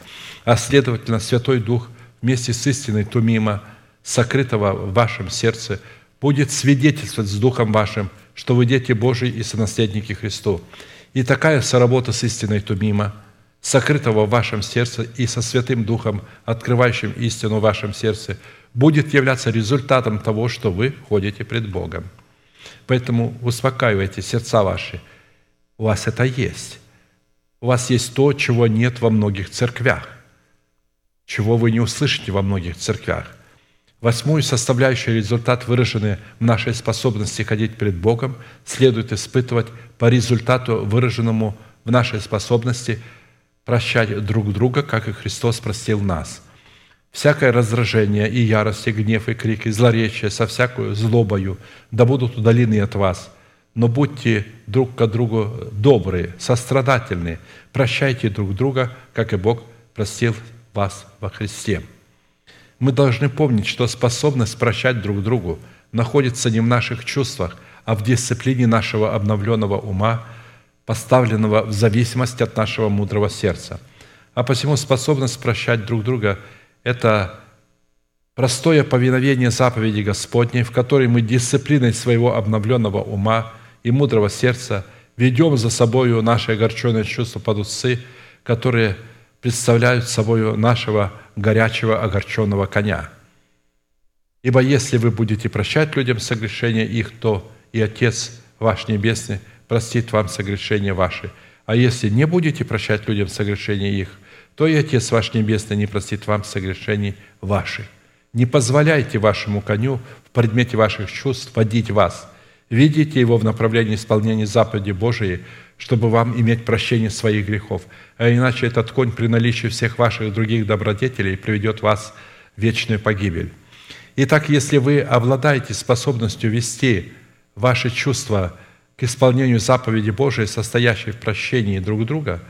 А следовательно, Святой Дух вместе с истиной Тумима, сокрытого в вашем сердце, будет свидетельствовать с Духом вашим, что вы дети Божии и сонаследники Христу. И такая соработа с истиной Тумима, сокрытого в вашем сердце и со Святым Духом, открывающим истину в вашем сердце, будет являться результатом того, что вы ходите пред Богом – Поэтому успокаивайте сердца ваши. У вас это есть. У вас есть то, чего нет во многих церквях, чего вы не услышите во многих церквях. Восьмую составляющую результат, выраженный в нашей способности ходить перед Богом, следует испытывать по результату, выраженному в нашей способности прощать друг друга, как и Христос простил нас – всякое раздражение и ярость, и гнев, и крик, и злоречие со всякую злобою да будут удалены от вас. Но будьте друг к другу добрые, сострадательные, прощайте друг друга, как и Бог простил вас во Христе. Мы должны помнить, что способность прощать друг другу находится не в наших чувствах, а в дисциплине нашего обновленного ума, поставленного в зависимость от нашего мудрого сердца. А посему способность прощать друг друга – это простое повиновение заповеди Господней, в которой мы дисциплиной своего обновленного ума и мудрого сердца ведем за собою наши огорченные чувства под усы, которые представляют собой нашего горячего огорченного коня. Ибо если вы будете прощать людям согрешения их, то и Отец ваш Небесный простит вам согрешения ваши. А если не будете прощать людям согрешения их, то и Отец ваш Небесный не простит вам согрешений ваших. Не позволяйте вашему коню в предмете ваших чувств водить вас. Видите его в направлении исполнения заповеди Божией, чтобы вам иметь прощение своих грехов. А иначе этот конь при наличии всех ваших других добродетелей приведет вас в вечную погибель. Итак, если вы обладаете способностью вести ваши чувства к исполнению заповеди Божией, состоящей в прощении друг друга,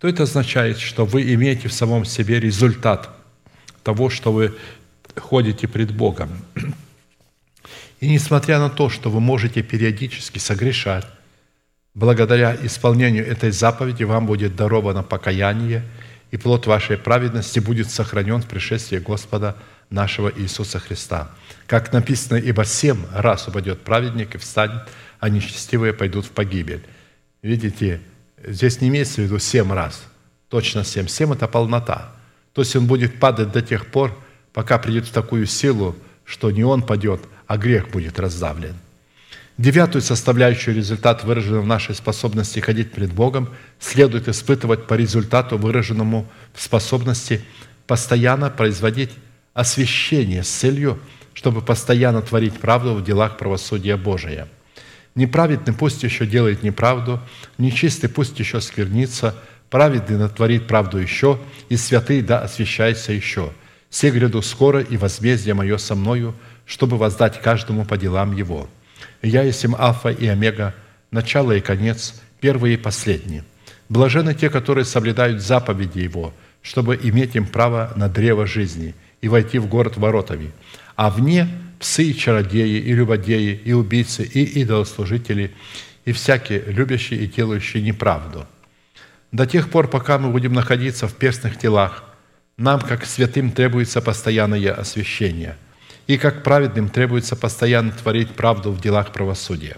то это означает, что вы имеете в самом себе результат того, что вы ходите пред Богом. И несмотря на то, что вы можете периодически согрешать, благодаря исполнению этой заповеди вам будет даровано покаяние, и плод вашей праведности будет сохранен в пришествии Господа нашего Иисуса Христа. Как написано, «Ибо семь раз упадет праведник и встанет, а нечестивые пойдут в погибель». Видите, здесь не имеется в виду семь раз, точно семь. Семь – это полнота. То есть он будет падать до тех пор, пока придет в такую силу, что не он падет, а грех будет раздавлен. Девятую составляющую результат, выраженный в нашей способности ходить пред Богом, следует испытывать по результату, выраженному в способности постоянно производить освящение с целью, чтобы постоянно творить правду в делах правосудия Божия. Неправедный пусть еще делает неправду, нечистый пусть еще сквернится, праведный натворит правду еще, и святый да освящается еще – «Се гряду скоро, и возмездие мое со мною, чтобы воздать каждому по делам его. Я есть им Алфа и Омега, начало и конец, первый и последний. Блажены те, которые соблюдают заповеди Его, чтобы иметь им право на древо жизни и войти в город воротами. А вне псы и чародеи, и любодеи, и убийцы, и идолослужители, и всякие любящие и делающие неправду. До тех пор, пока мы будем находиться в перстных телах – нам, как святым, требуется постоянное освящение, и как праведным требуется постоянно творить правду в делах правосудия.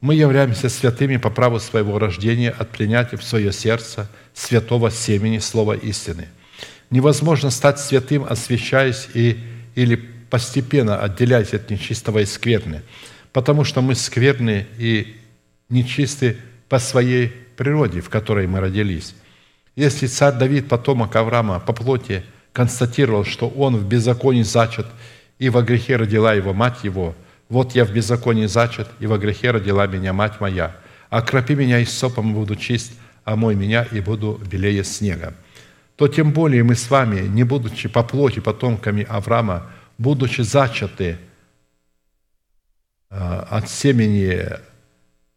Мы являемся святыми по праву своего рождения от принятия в свое сердце святого семени Слова истины. Невозможно стать святым, освящаясь и, или постепенно отделяясь от нечистого и скверны, потому что мы скверны и нечисты по своей природе, в которой мы родились. Если царь Давид, потомок Авраама, по плоти констатировал, что он в беззаконии зачат, и во грехе родила его мать его, вот я в беззаконии зачат, и во грехе родила меня мать моя. Окропи меня и сопом, буду чист, омой меня, и буду белее снега. То тем более мы с вами, не будучи по плоти потомками Авраама, будучи зачаты э, от семени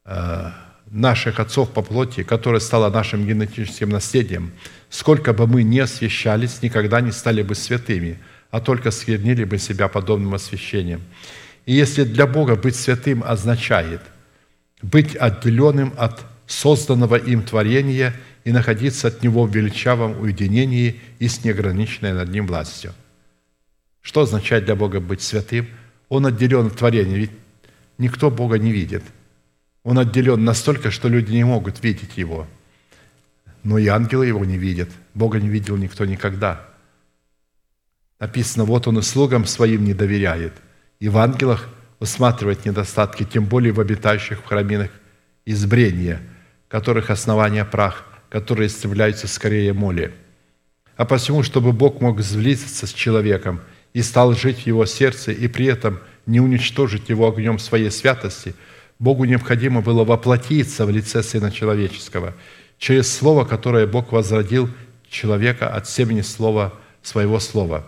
э, наших отцов по плоти, которая стала нашим генетическим наследием, сколько бы мы ни освящались, никогда не стали бы святыми, а только сквернили бы себя подобным освящением. И если для Бога быть святым означает быть отделенным от созданного им творения и находиться от него в величавом уединении и с неограниченной над ним властью. Что означает для Бога быть святым? Он отделен от творения, ведь никто Бога не видит – он отделен настолько, что люди не могут видеть Его. Но и ангелы Его не видят. Бога не видел никто никогда. Написано, вот Он и слугам Своим не доверяет. И в ангелах усматривает недостатки, тем более в обитающих в храминах избрения, которых основания прах, которые истребляются скорее моли. А посему, чтобы Бог мог сблизиться с человеком и стал жить в его сердце, и при этом не уничтожить его огнем своей святости – Богу необходимо было воплотиться в лице Сына Человеческого через Слово, которое Бог возродил человека от семени Слова, Своего Слова.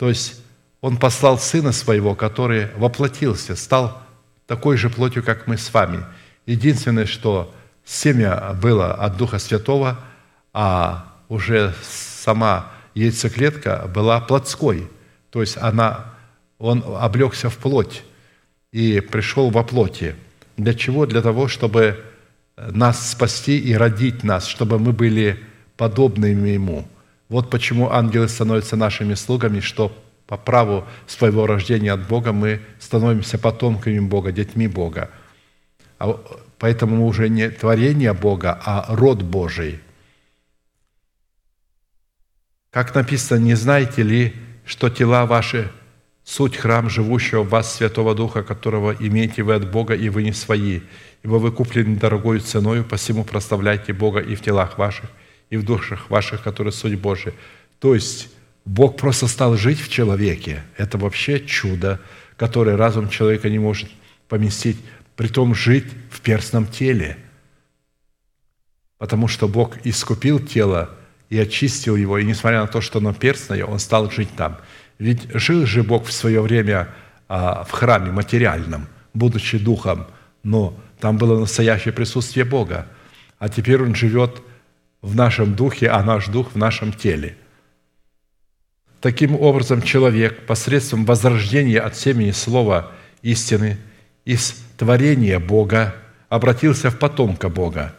То есть Он послал Сына Своего, который воплотился, стал такой же плотью, как мы с вами. Единственное, что семя было от Духа Святого, а уже сама яйцеклетка была плотской, то есть она, он облегся в плоть и пришел во плоти – для чего? Для того, чтобы нас спасти и родить нас, чтобы мы были подобными Ему. Вот почему ангелы становятся нашими слугами, что по праву своего рождения от Бога мы становимся потомками Бога, детьми Бога. А поэтому мы уже не творение Бога, а род Божий. Как написано, не знаете ли, что тела ваши суть храм живущего в вас Святого Духа, которого имеете вы от Бога, и вы не свои, ибо вы куплены дорогою ценою, посему прославляйте Бога и в телах ваших, и в душах ваших, которые суть Божия». То есть Бог просто стал жить в человеке. Это вообще чудо, которое разум человека не может поместить, притом жить в перстном теле. Потому что Бог искупил тело и очистил его, и несмотря на то, что оно перстное, Он стал жить там. Ведь жил же Бог в свое время а, в храме материальном, будучи духом, но там было настоящее присутствие Бога. А теперь Он живет в нашем духе, а наш дух в нашем теле. Таким образом, человек посредством возрождения от семени слова истины из творения Бога обратился в потомка Бога,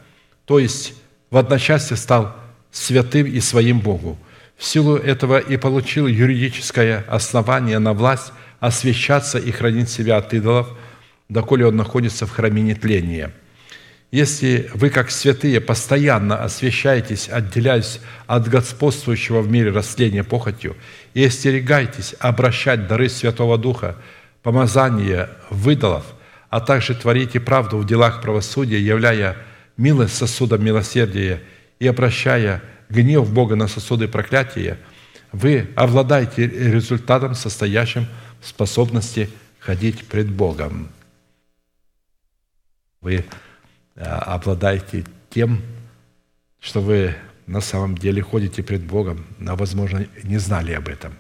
то есть в одночасье стал святым и своим Богу. В силу этого и получил юридическое основание на власть освящаться и хранить себя от идолов, доколе он находится в храме нетления – если вы, как святые, постоянно освящаетесь, отделяясь от господствующего в мире растления похотью, и остерегайтесь обращать дары Святого Духа, помазание выдалов, а также творите правду в делах правосудия, являя милость сосудом милосердия и обращая гнев Бога на сосуды проклятия, вы обладаете результатом, состоящим в способности ходить пред Богом. Вы обладаете тем, что вы на самом деле ходите пред Богом, но, возможно, не знали об этом.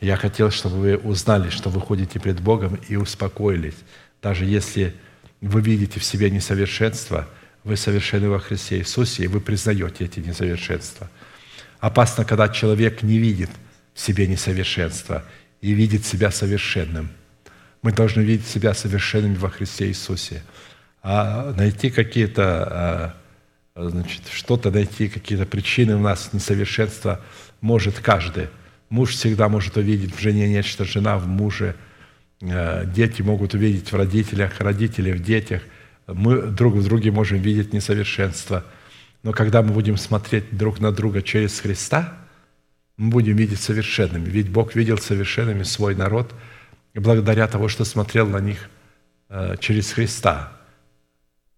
Я хотел, чтобы вы узнали, что вы ходите пред Богом и успокоились. Даже если вы видите в себе несовершенство, вы совершенны во Христе Иисусе, и вы признаете эти несовершенства. Опасно, когда человек не видит в себе несовершенства и видит себя совершенным. Мы должны видеть себя совершенными во Христе Иисусе – а найти какие-то, а, значит, что-то найти, какие-то причины у нас несовершенства может каждый. Муж всегда может увидеть в жене нечто, жена в муже. А, дети могут увидеть в родителях, родители в детях. Мы друг в друге можем видеть несовершенство. Но когда мы будем смотреть друг на друга через Христа, мы будем видеть совершенными. Ведь Бог видел совершенными свой народ благодаря того, что смотрел на них а, через Христа.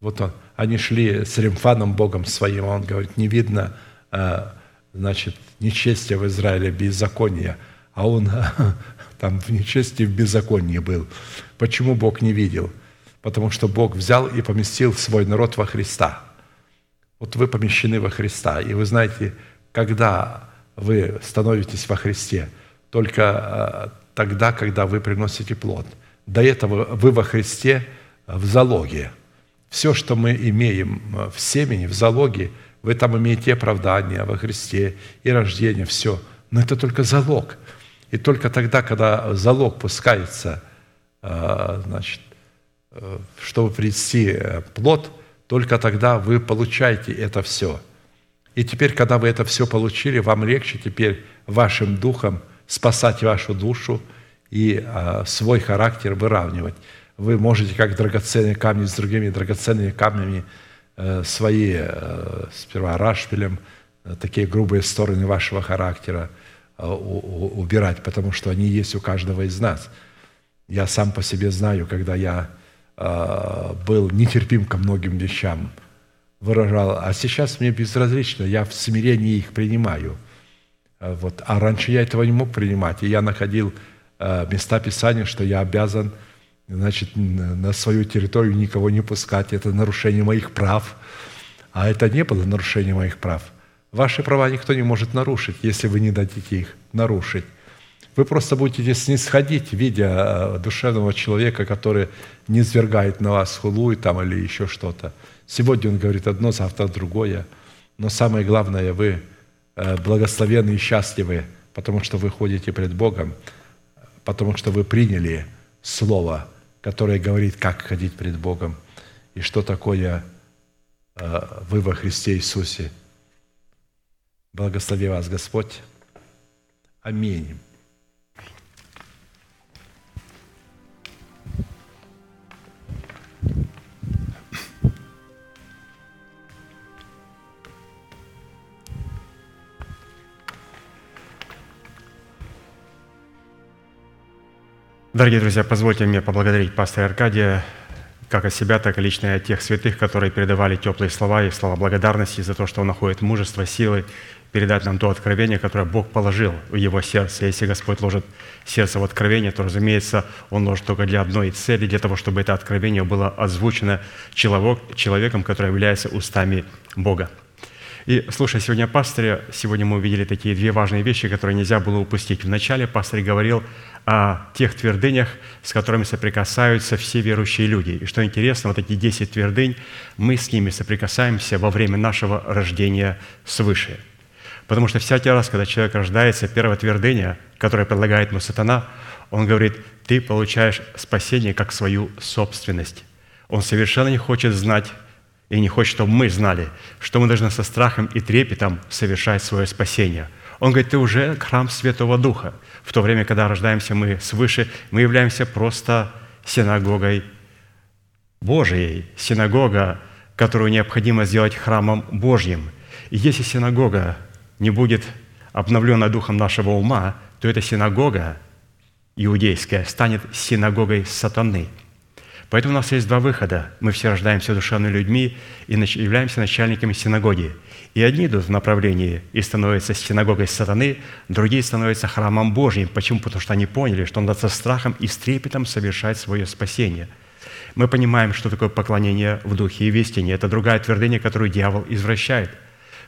Вот он, они шли с Римфаном, Богом своим, он говорит, не видно, а, значит, нечестия в Израиле, беззакония, а он там в нечестии, в беззаконии был. Почему Бог не видел? Потому что Бог взял и поместил свой народ во Христа. Вот вы помещены во Христа, и вы знаете, когда вы становитесь во Христе, только а, тогда, когда вы приносите плод. До этого вы во Христе в залоге – все, что мы имеем э, в семени, в залоге, вы там имеете оправдание во Христе и рождение, все. Но это только залог. И только тогда, когда залог пускается, э, значит, э, чтобы принести плод, только тогда вы получаете это все. И теперь, когда вы это все получили, вам легче теперь вашим духом спасать вашу душу и свой характер выравнивать вы можете, как драгоценные камни с другими драгоценными камнями, э, свои, э, сперва рашпилем, э, такие грубые стороны вашего характера убирать, потому что они есть у каждого из нас. Я сам по себе знаю, когда я был нетерпим ко многим вещам, выражал, а сейчас мне безразлично, я в смирении их принимаю. Вот. А раньше я этого не мог принимать, и я находил места Писания, что я обязан – значит, на свою территорию никого не пускать. Это нарушение моих прав. А это не было нарушение моих прав. Ваши права никто не может нарушить, если вы не дадите их нарушить. Вы просто будете снисходить, видя э, душевного человека, который не свергает на вас хулу там, или еще что-то. Сегодня он говорит одно, завтра другое. Но самое главное, вы э, благословенны и счастливы, потому что вы ходите пред Богом, потому что вы приняли Слово – которая говорит, как ходить пред Богом и что такое э, вы во Христе Иисусе. Благослови вас Господь. Аминь. Дорогие друзья, позвольте мне поблагодарить пастора Аркадия, как от себя, так и лично от тех святых, которые передавали теплые слова и слова благодарности за то, что он находит мужество, силы передать нам то откровение, которое Бог положил в его сердце. Если Господь ложит сердце в откровение, то, разумеется, Он ложит только для одной цели, для того, чтобы это откровение было озвучено человеком, который является устами Бога. И слушай, сегодня о пасторе, сегодня мы увидели такие две важные вещи, которые нельзя было упустить. Вначале пастор говорил о тех твердынях, с которыми соприкасаются все верующие люди. И что интересно, вот эти 10 твердынь, мы с ними соприкасаемся во время нашего рождения свыше. Потому что всякий раз, когда человек рождается, первая твердыня, которая предлагает ему сатана, он говорит, ты получаешь спасение как свою собственность. Он совершенно не хочет знать и не хочет, чтобы мы знали, что мы должны со страхом и трепетом совершать свое спасение. Он говорит, ты уже храм Святого Духа. В то время, когда рождаемся мы свыше, мы являемся просто синагогой Божией, синагога, которую необходимо сделать храмом Божьим. И если синагога не будет обновлена духом нашего ума, то эта синагога иудейская станет синагогой сатаны – Поэтому у нас есть два выхода. Мы все рождаемся душевными людьми и являемся начальниками синагоги. И одни идут в направлении и становятся синагогой сатаны, другие становятся храмом Божьим. Почему? Потому что они поняли, что надо со страхом и с трепетом совершать свое спасение. Мы понимаем, что такое поклонение в духе и в истине. Это другая твердыня, которую дьявол извращает.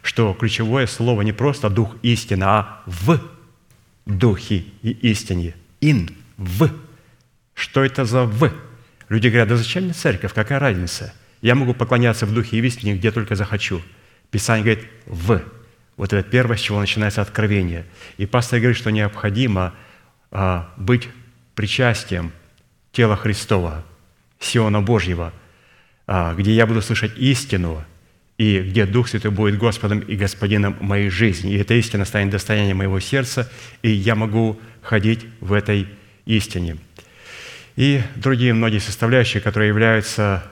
Что ключевое слово не просто дух истины, а в духе и истине. Ин, в. Что это за в? Люди говорят, да зачем мне церковь, какая разница? Я могу поклоняться в духе и в истине, где только захочу. Писание говорит «в». Вот это первое, с чего начинается откровение. И пастор говорит, что необходимо а, быть причастием тела Христова, Сиона Божьего, а, где я буду слышать истину, и где Дух Святой будет Господом и Господином моей жизни. И эта истина станет достоянием моего сердца, и я могу ходить в этой истине – и другие многие составляющие, которые являются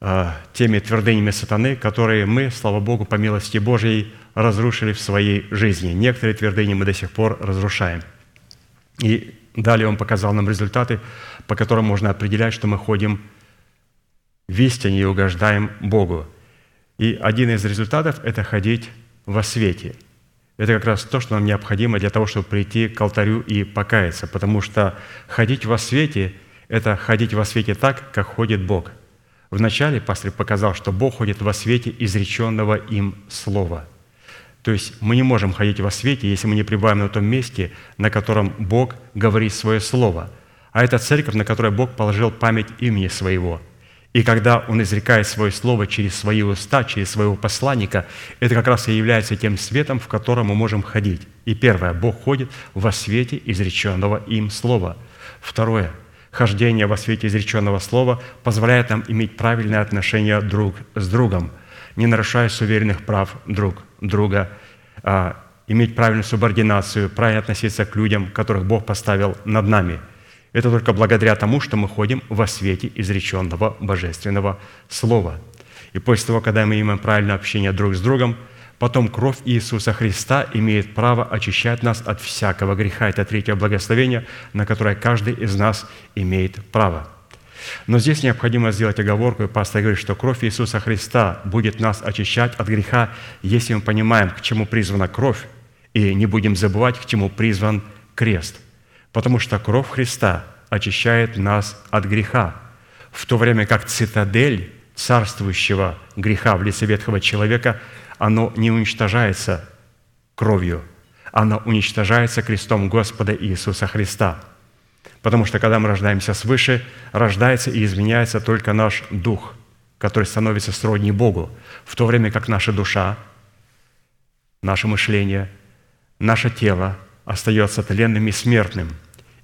э, теми твердынями сатаны, которые мы, слава Богу, по милости Божьей, разрушили в своей жизни. Некоторые твердыни мы до сих пор разрушаем. И далее он показал нам результаты, по которым можно определять, что мы ходим в истине и угождаем Богу. И один из результатов – это ходить во свете. Это как раз то, что нам необходимо для того, чтобы прийти к алтарю и покаяться, потому что ходить во свете – это ходить во свете так, как ходит Бог. Вначале пастор показал, что Бог ходит во свете изреченного им слова. То есть мы не можем ходить во свете, если мы не пребываем на том месте, на котором Бог говорит свое слово. А это церковь, на которой Бог положил память имени своего. И когда Он изрекает свое слово через свои уста, через своего посланника, это как раз и является тем светом, в котором мы можем ходить. И первое, Бог ходит во свете изреченного им слова. Второе – хождение во свете изреченного слова позволяет нам иметь правильные отношения друг с другом, не нарушая суверенных прав друг друга, а иметь правильную субординацию, правильно относиться к людям, которых Бог поставил над нами. Это только благодаря тому, что мы ходим во свете изреченного божественного слова. И после того, когда мы имеем правильное общение друг с другом – Потом кровь Иисуса Христа имеет право очищать нас от всякого греха. Это третье благословение, на которое каждый из нас имеет право. Но здесь необходимо сделать оговорку, и пастор говорит, что кровь Иисуса Христа будет нас очищать от греха, если мы понимаем, к чему призвана кровь, и не будем забывать, к чему призван крест. Потому что кровь Христа очищает нас от греха, в то время как цитадель царствующего греха в лице ветхого человека – оно не уничтожается кровью, оно уничтожается крестом Господа Иисуса Христа. Потому что когда мы рождаемся свыше, рождается и изменяется только наш дух, который становится сродни Богу, в то время как наша душа, наше мышление, наше тело остается тленным и смертным.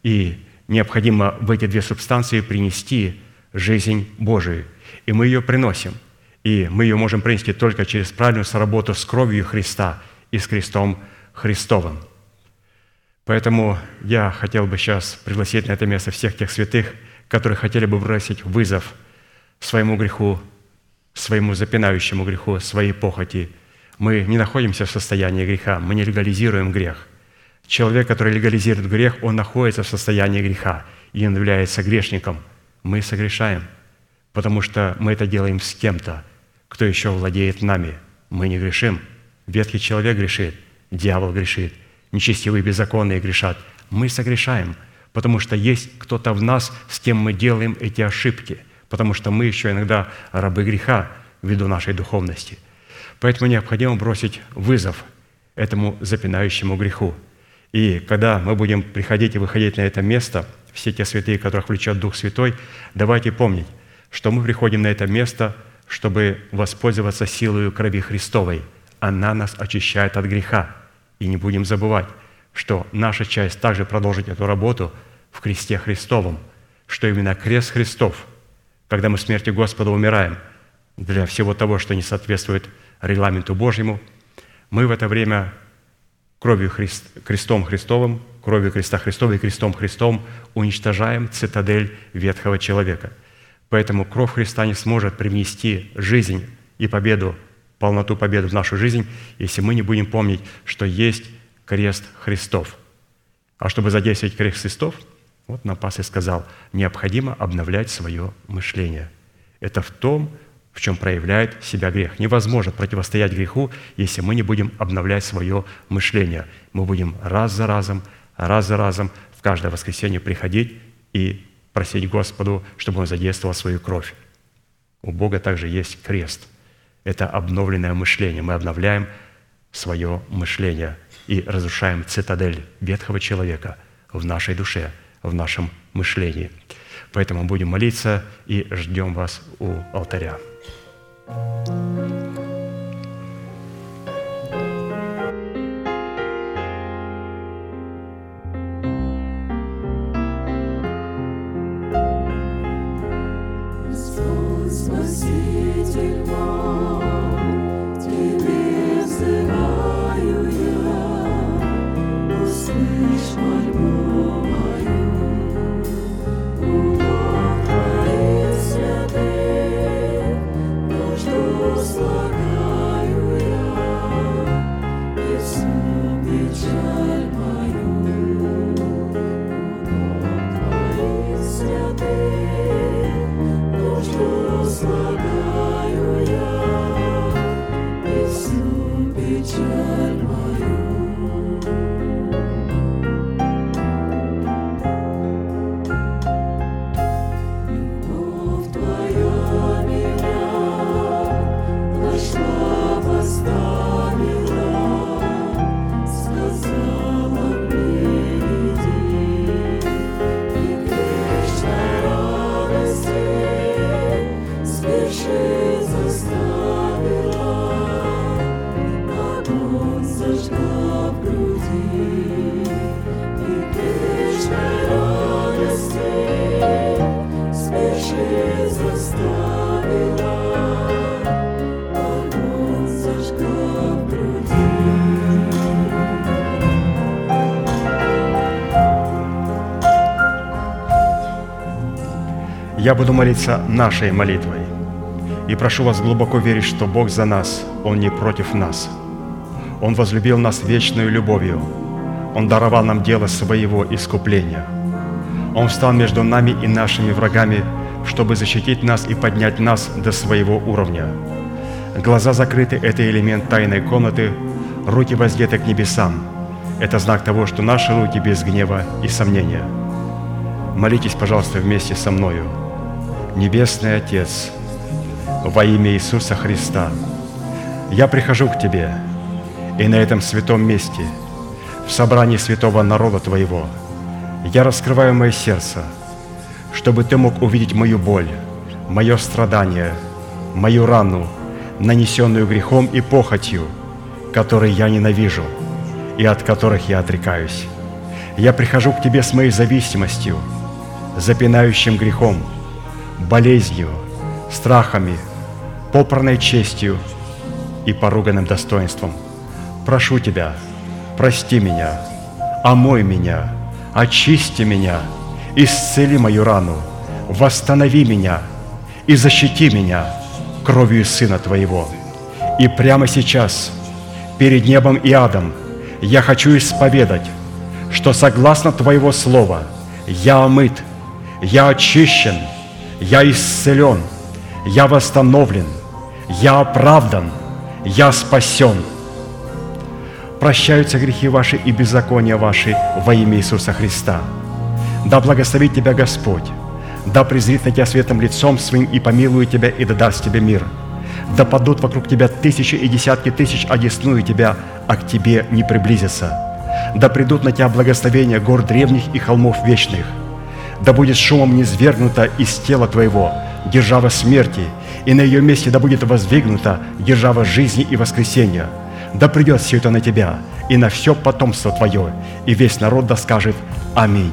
И необходимо в эти две субстанции принести жизнь Божию. И мы ее приносим – и мы ее можем принести только через правильную соработу с кровью Христа и с крестом Христовым. Поэтому я хотел бы сейчас пригласить на это место всех тех святых, которые хотели бы бросить вызов своему греху, своему запинающему греху, своей похоти. Мы не находимся в состоянии греха, мы не легализируем грех. Человек, который легализирует грех, он находится в состоянии греха. и является грешником, мы согрешаем, потому что мы это делаем с кем-то, кто еще владеет нами. Мы не грешим. Ветхий человек грешит, дьявол грешит, нечестивые беззаконные грешат. Мы согрешаем, потому что есть кто-то в нас, с кем мы делаем эти ошибки, потому что мы еще иногда рабы греха ввиду нашей духовности. Поэтому необходимо бросить вызов этому запинающему греху. И когда мы будем приходить и выходить на это место, все те святые, которых влечет Дух Святой, давайте помнить, что мы приходим на это место – чтобы воспользоваться силой крови Христовой. Она нас очищает от греха. И не будем забывать, что наша часть также продолжить эту работу в кресте Христовом, что именно крест Христов, когда мы смертью Господа умираем для всего того, что не соответствует регламенту Божьему, мы в это время кровью Христ, крестом Христовым, кровью креста Христова и крестом Христом уничтожаем цитадель ветхого человека – Поэтому кровь Христа не сможет привнести жизнь и победу, полноту победы в нашу жизнь, если мы не будем помнить, что есть крест Христов. А чтобы задействовать крест Христов, вот нам пастор сказал, необходимо обновлять свое мышление. Это в том, в чем проявляет себя грех. Невозможно противостоять греху, если мы не будем обновлять свое мышление. Мы будем раз за разом, раз за разом в каждое воскресенье приходить и просить Господу, чтобы Он задействовал свою кровь. У Бога также есть крест. Это обновленное мышление. Мы обновляем свое мышление и разрушаем цитадель ветхого человека в нашей душе, в нашем мышлении. Поэтому будем молиться и ждем вас у алтаря. Я буду молиться нашей молитвой. И прошу вас глубоко верить, что Бог за нас, Он не против нас. Он возлюбил нас вечной любовью. Он даровал нам дело своего искупления. Он встал между нами и нашими врагами, чтобы защитить нас и поднять нас до своего уровня. Глаза закрыты – это элемент тайной комнаты, руки воздеты к небесам. Это знак того, что наши руки без гнева и сомнения. Молитесь, пожалуйста, вместе со мною – Небесный Отец, во имя Иисуса Христа, я прихожу к Тебе и на этом святом месте, в собрании святого народа Твоего, я раскрываю мое сердце, чтобы Ты мог увидеть мою боль, мое страдание, мою рану, нанесенную грехом и похотью, которые я ненавижу и от которых я отрекаюсь. Я прихожу к Тебе с моей зависимостью, запинающим грехом – болезнью, страхами, попранной честью и поруганным достоинством. Прошу Тебя, прости меня, омой меня, очисти меня, исцели мою рану, восстанови меня и защити меня кровью Сына Твоего. И прямо сейчас, перед небом и адом, я хочу исповедать, что согласно Твоего Слова я омыт Я очищен, я исцелен, я восстановлен, я оправдан, я спасен. Прощаются грехи ваши и беззакония ваши во имя Иисуса Христа. Да благословит тебя Господь, да презрит на тебя светом лицом своим и помилует тебя и да даст тебе мир. Да падут вокруг тебя тысячи и десятки тысяч, одесную тебя, а к тебе не приблизятся. Да придут на тебя благословения гор древних и холмов вечных. Да будет шумом низвергнута из тела твоего держава смерти, и на ее месте да будет воздвигнута держава жизни и воскресения. Да придет все это на тебя и на все потомство твое, и весь народ да скажет Аминь.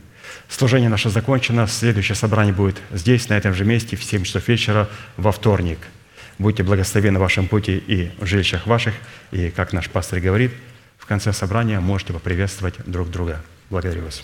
Служение наше закончено. Следующее собрание будет здесь, на этом же месте, в 7 часов вечера, во вторник. Будьте благословены в вашем пути и в жилищах ваших. И, как наш пастор говорит, в конце собрания можете поприветствовать друг друга. Благодарю вас.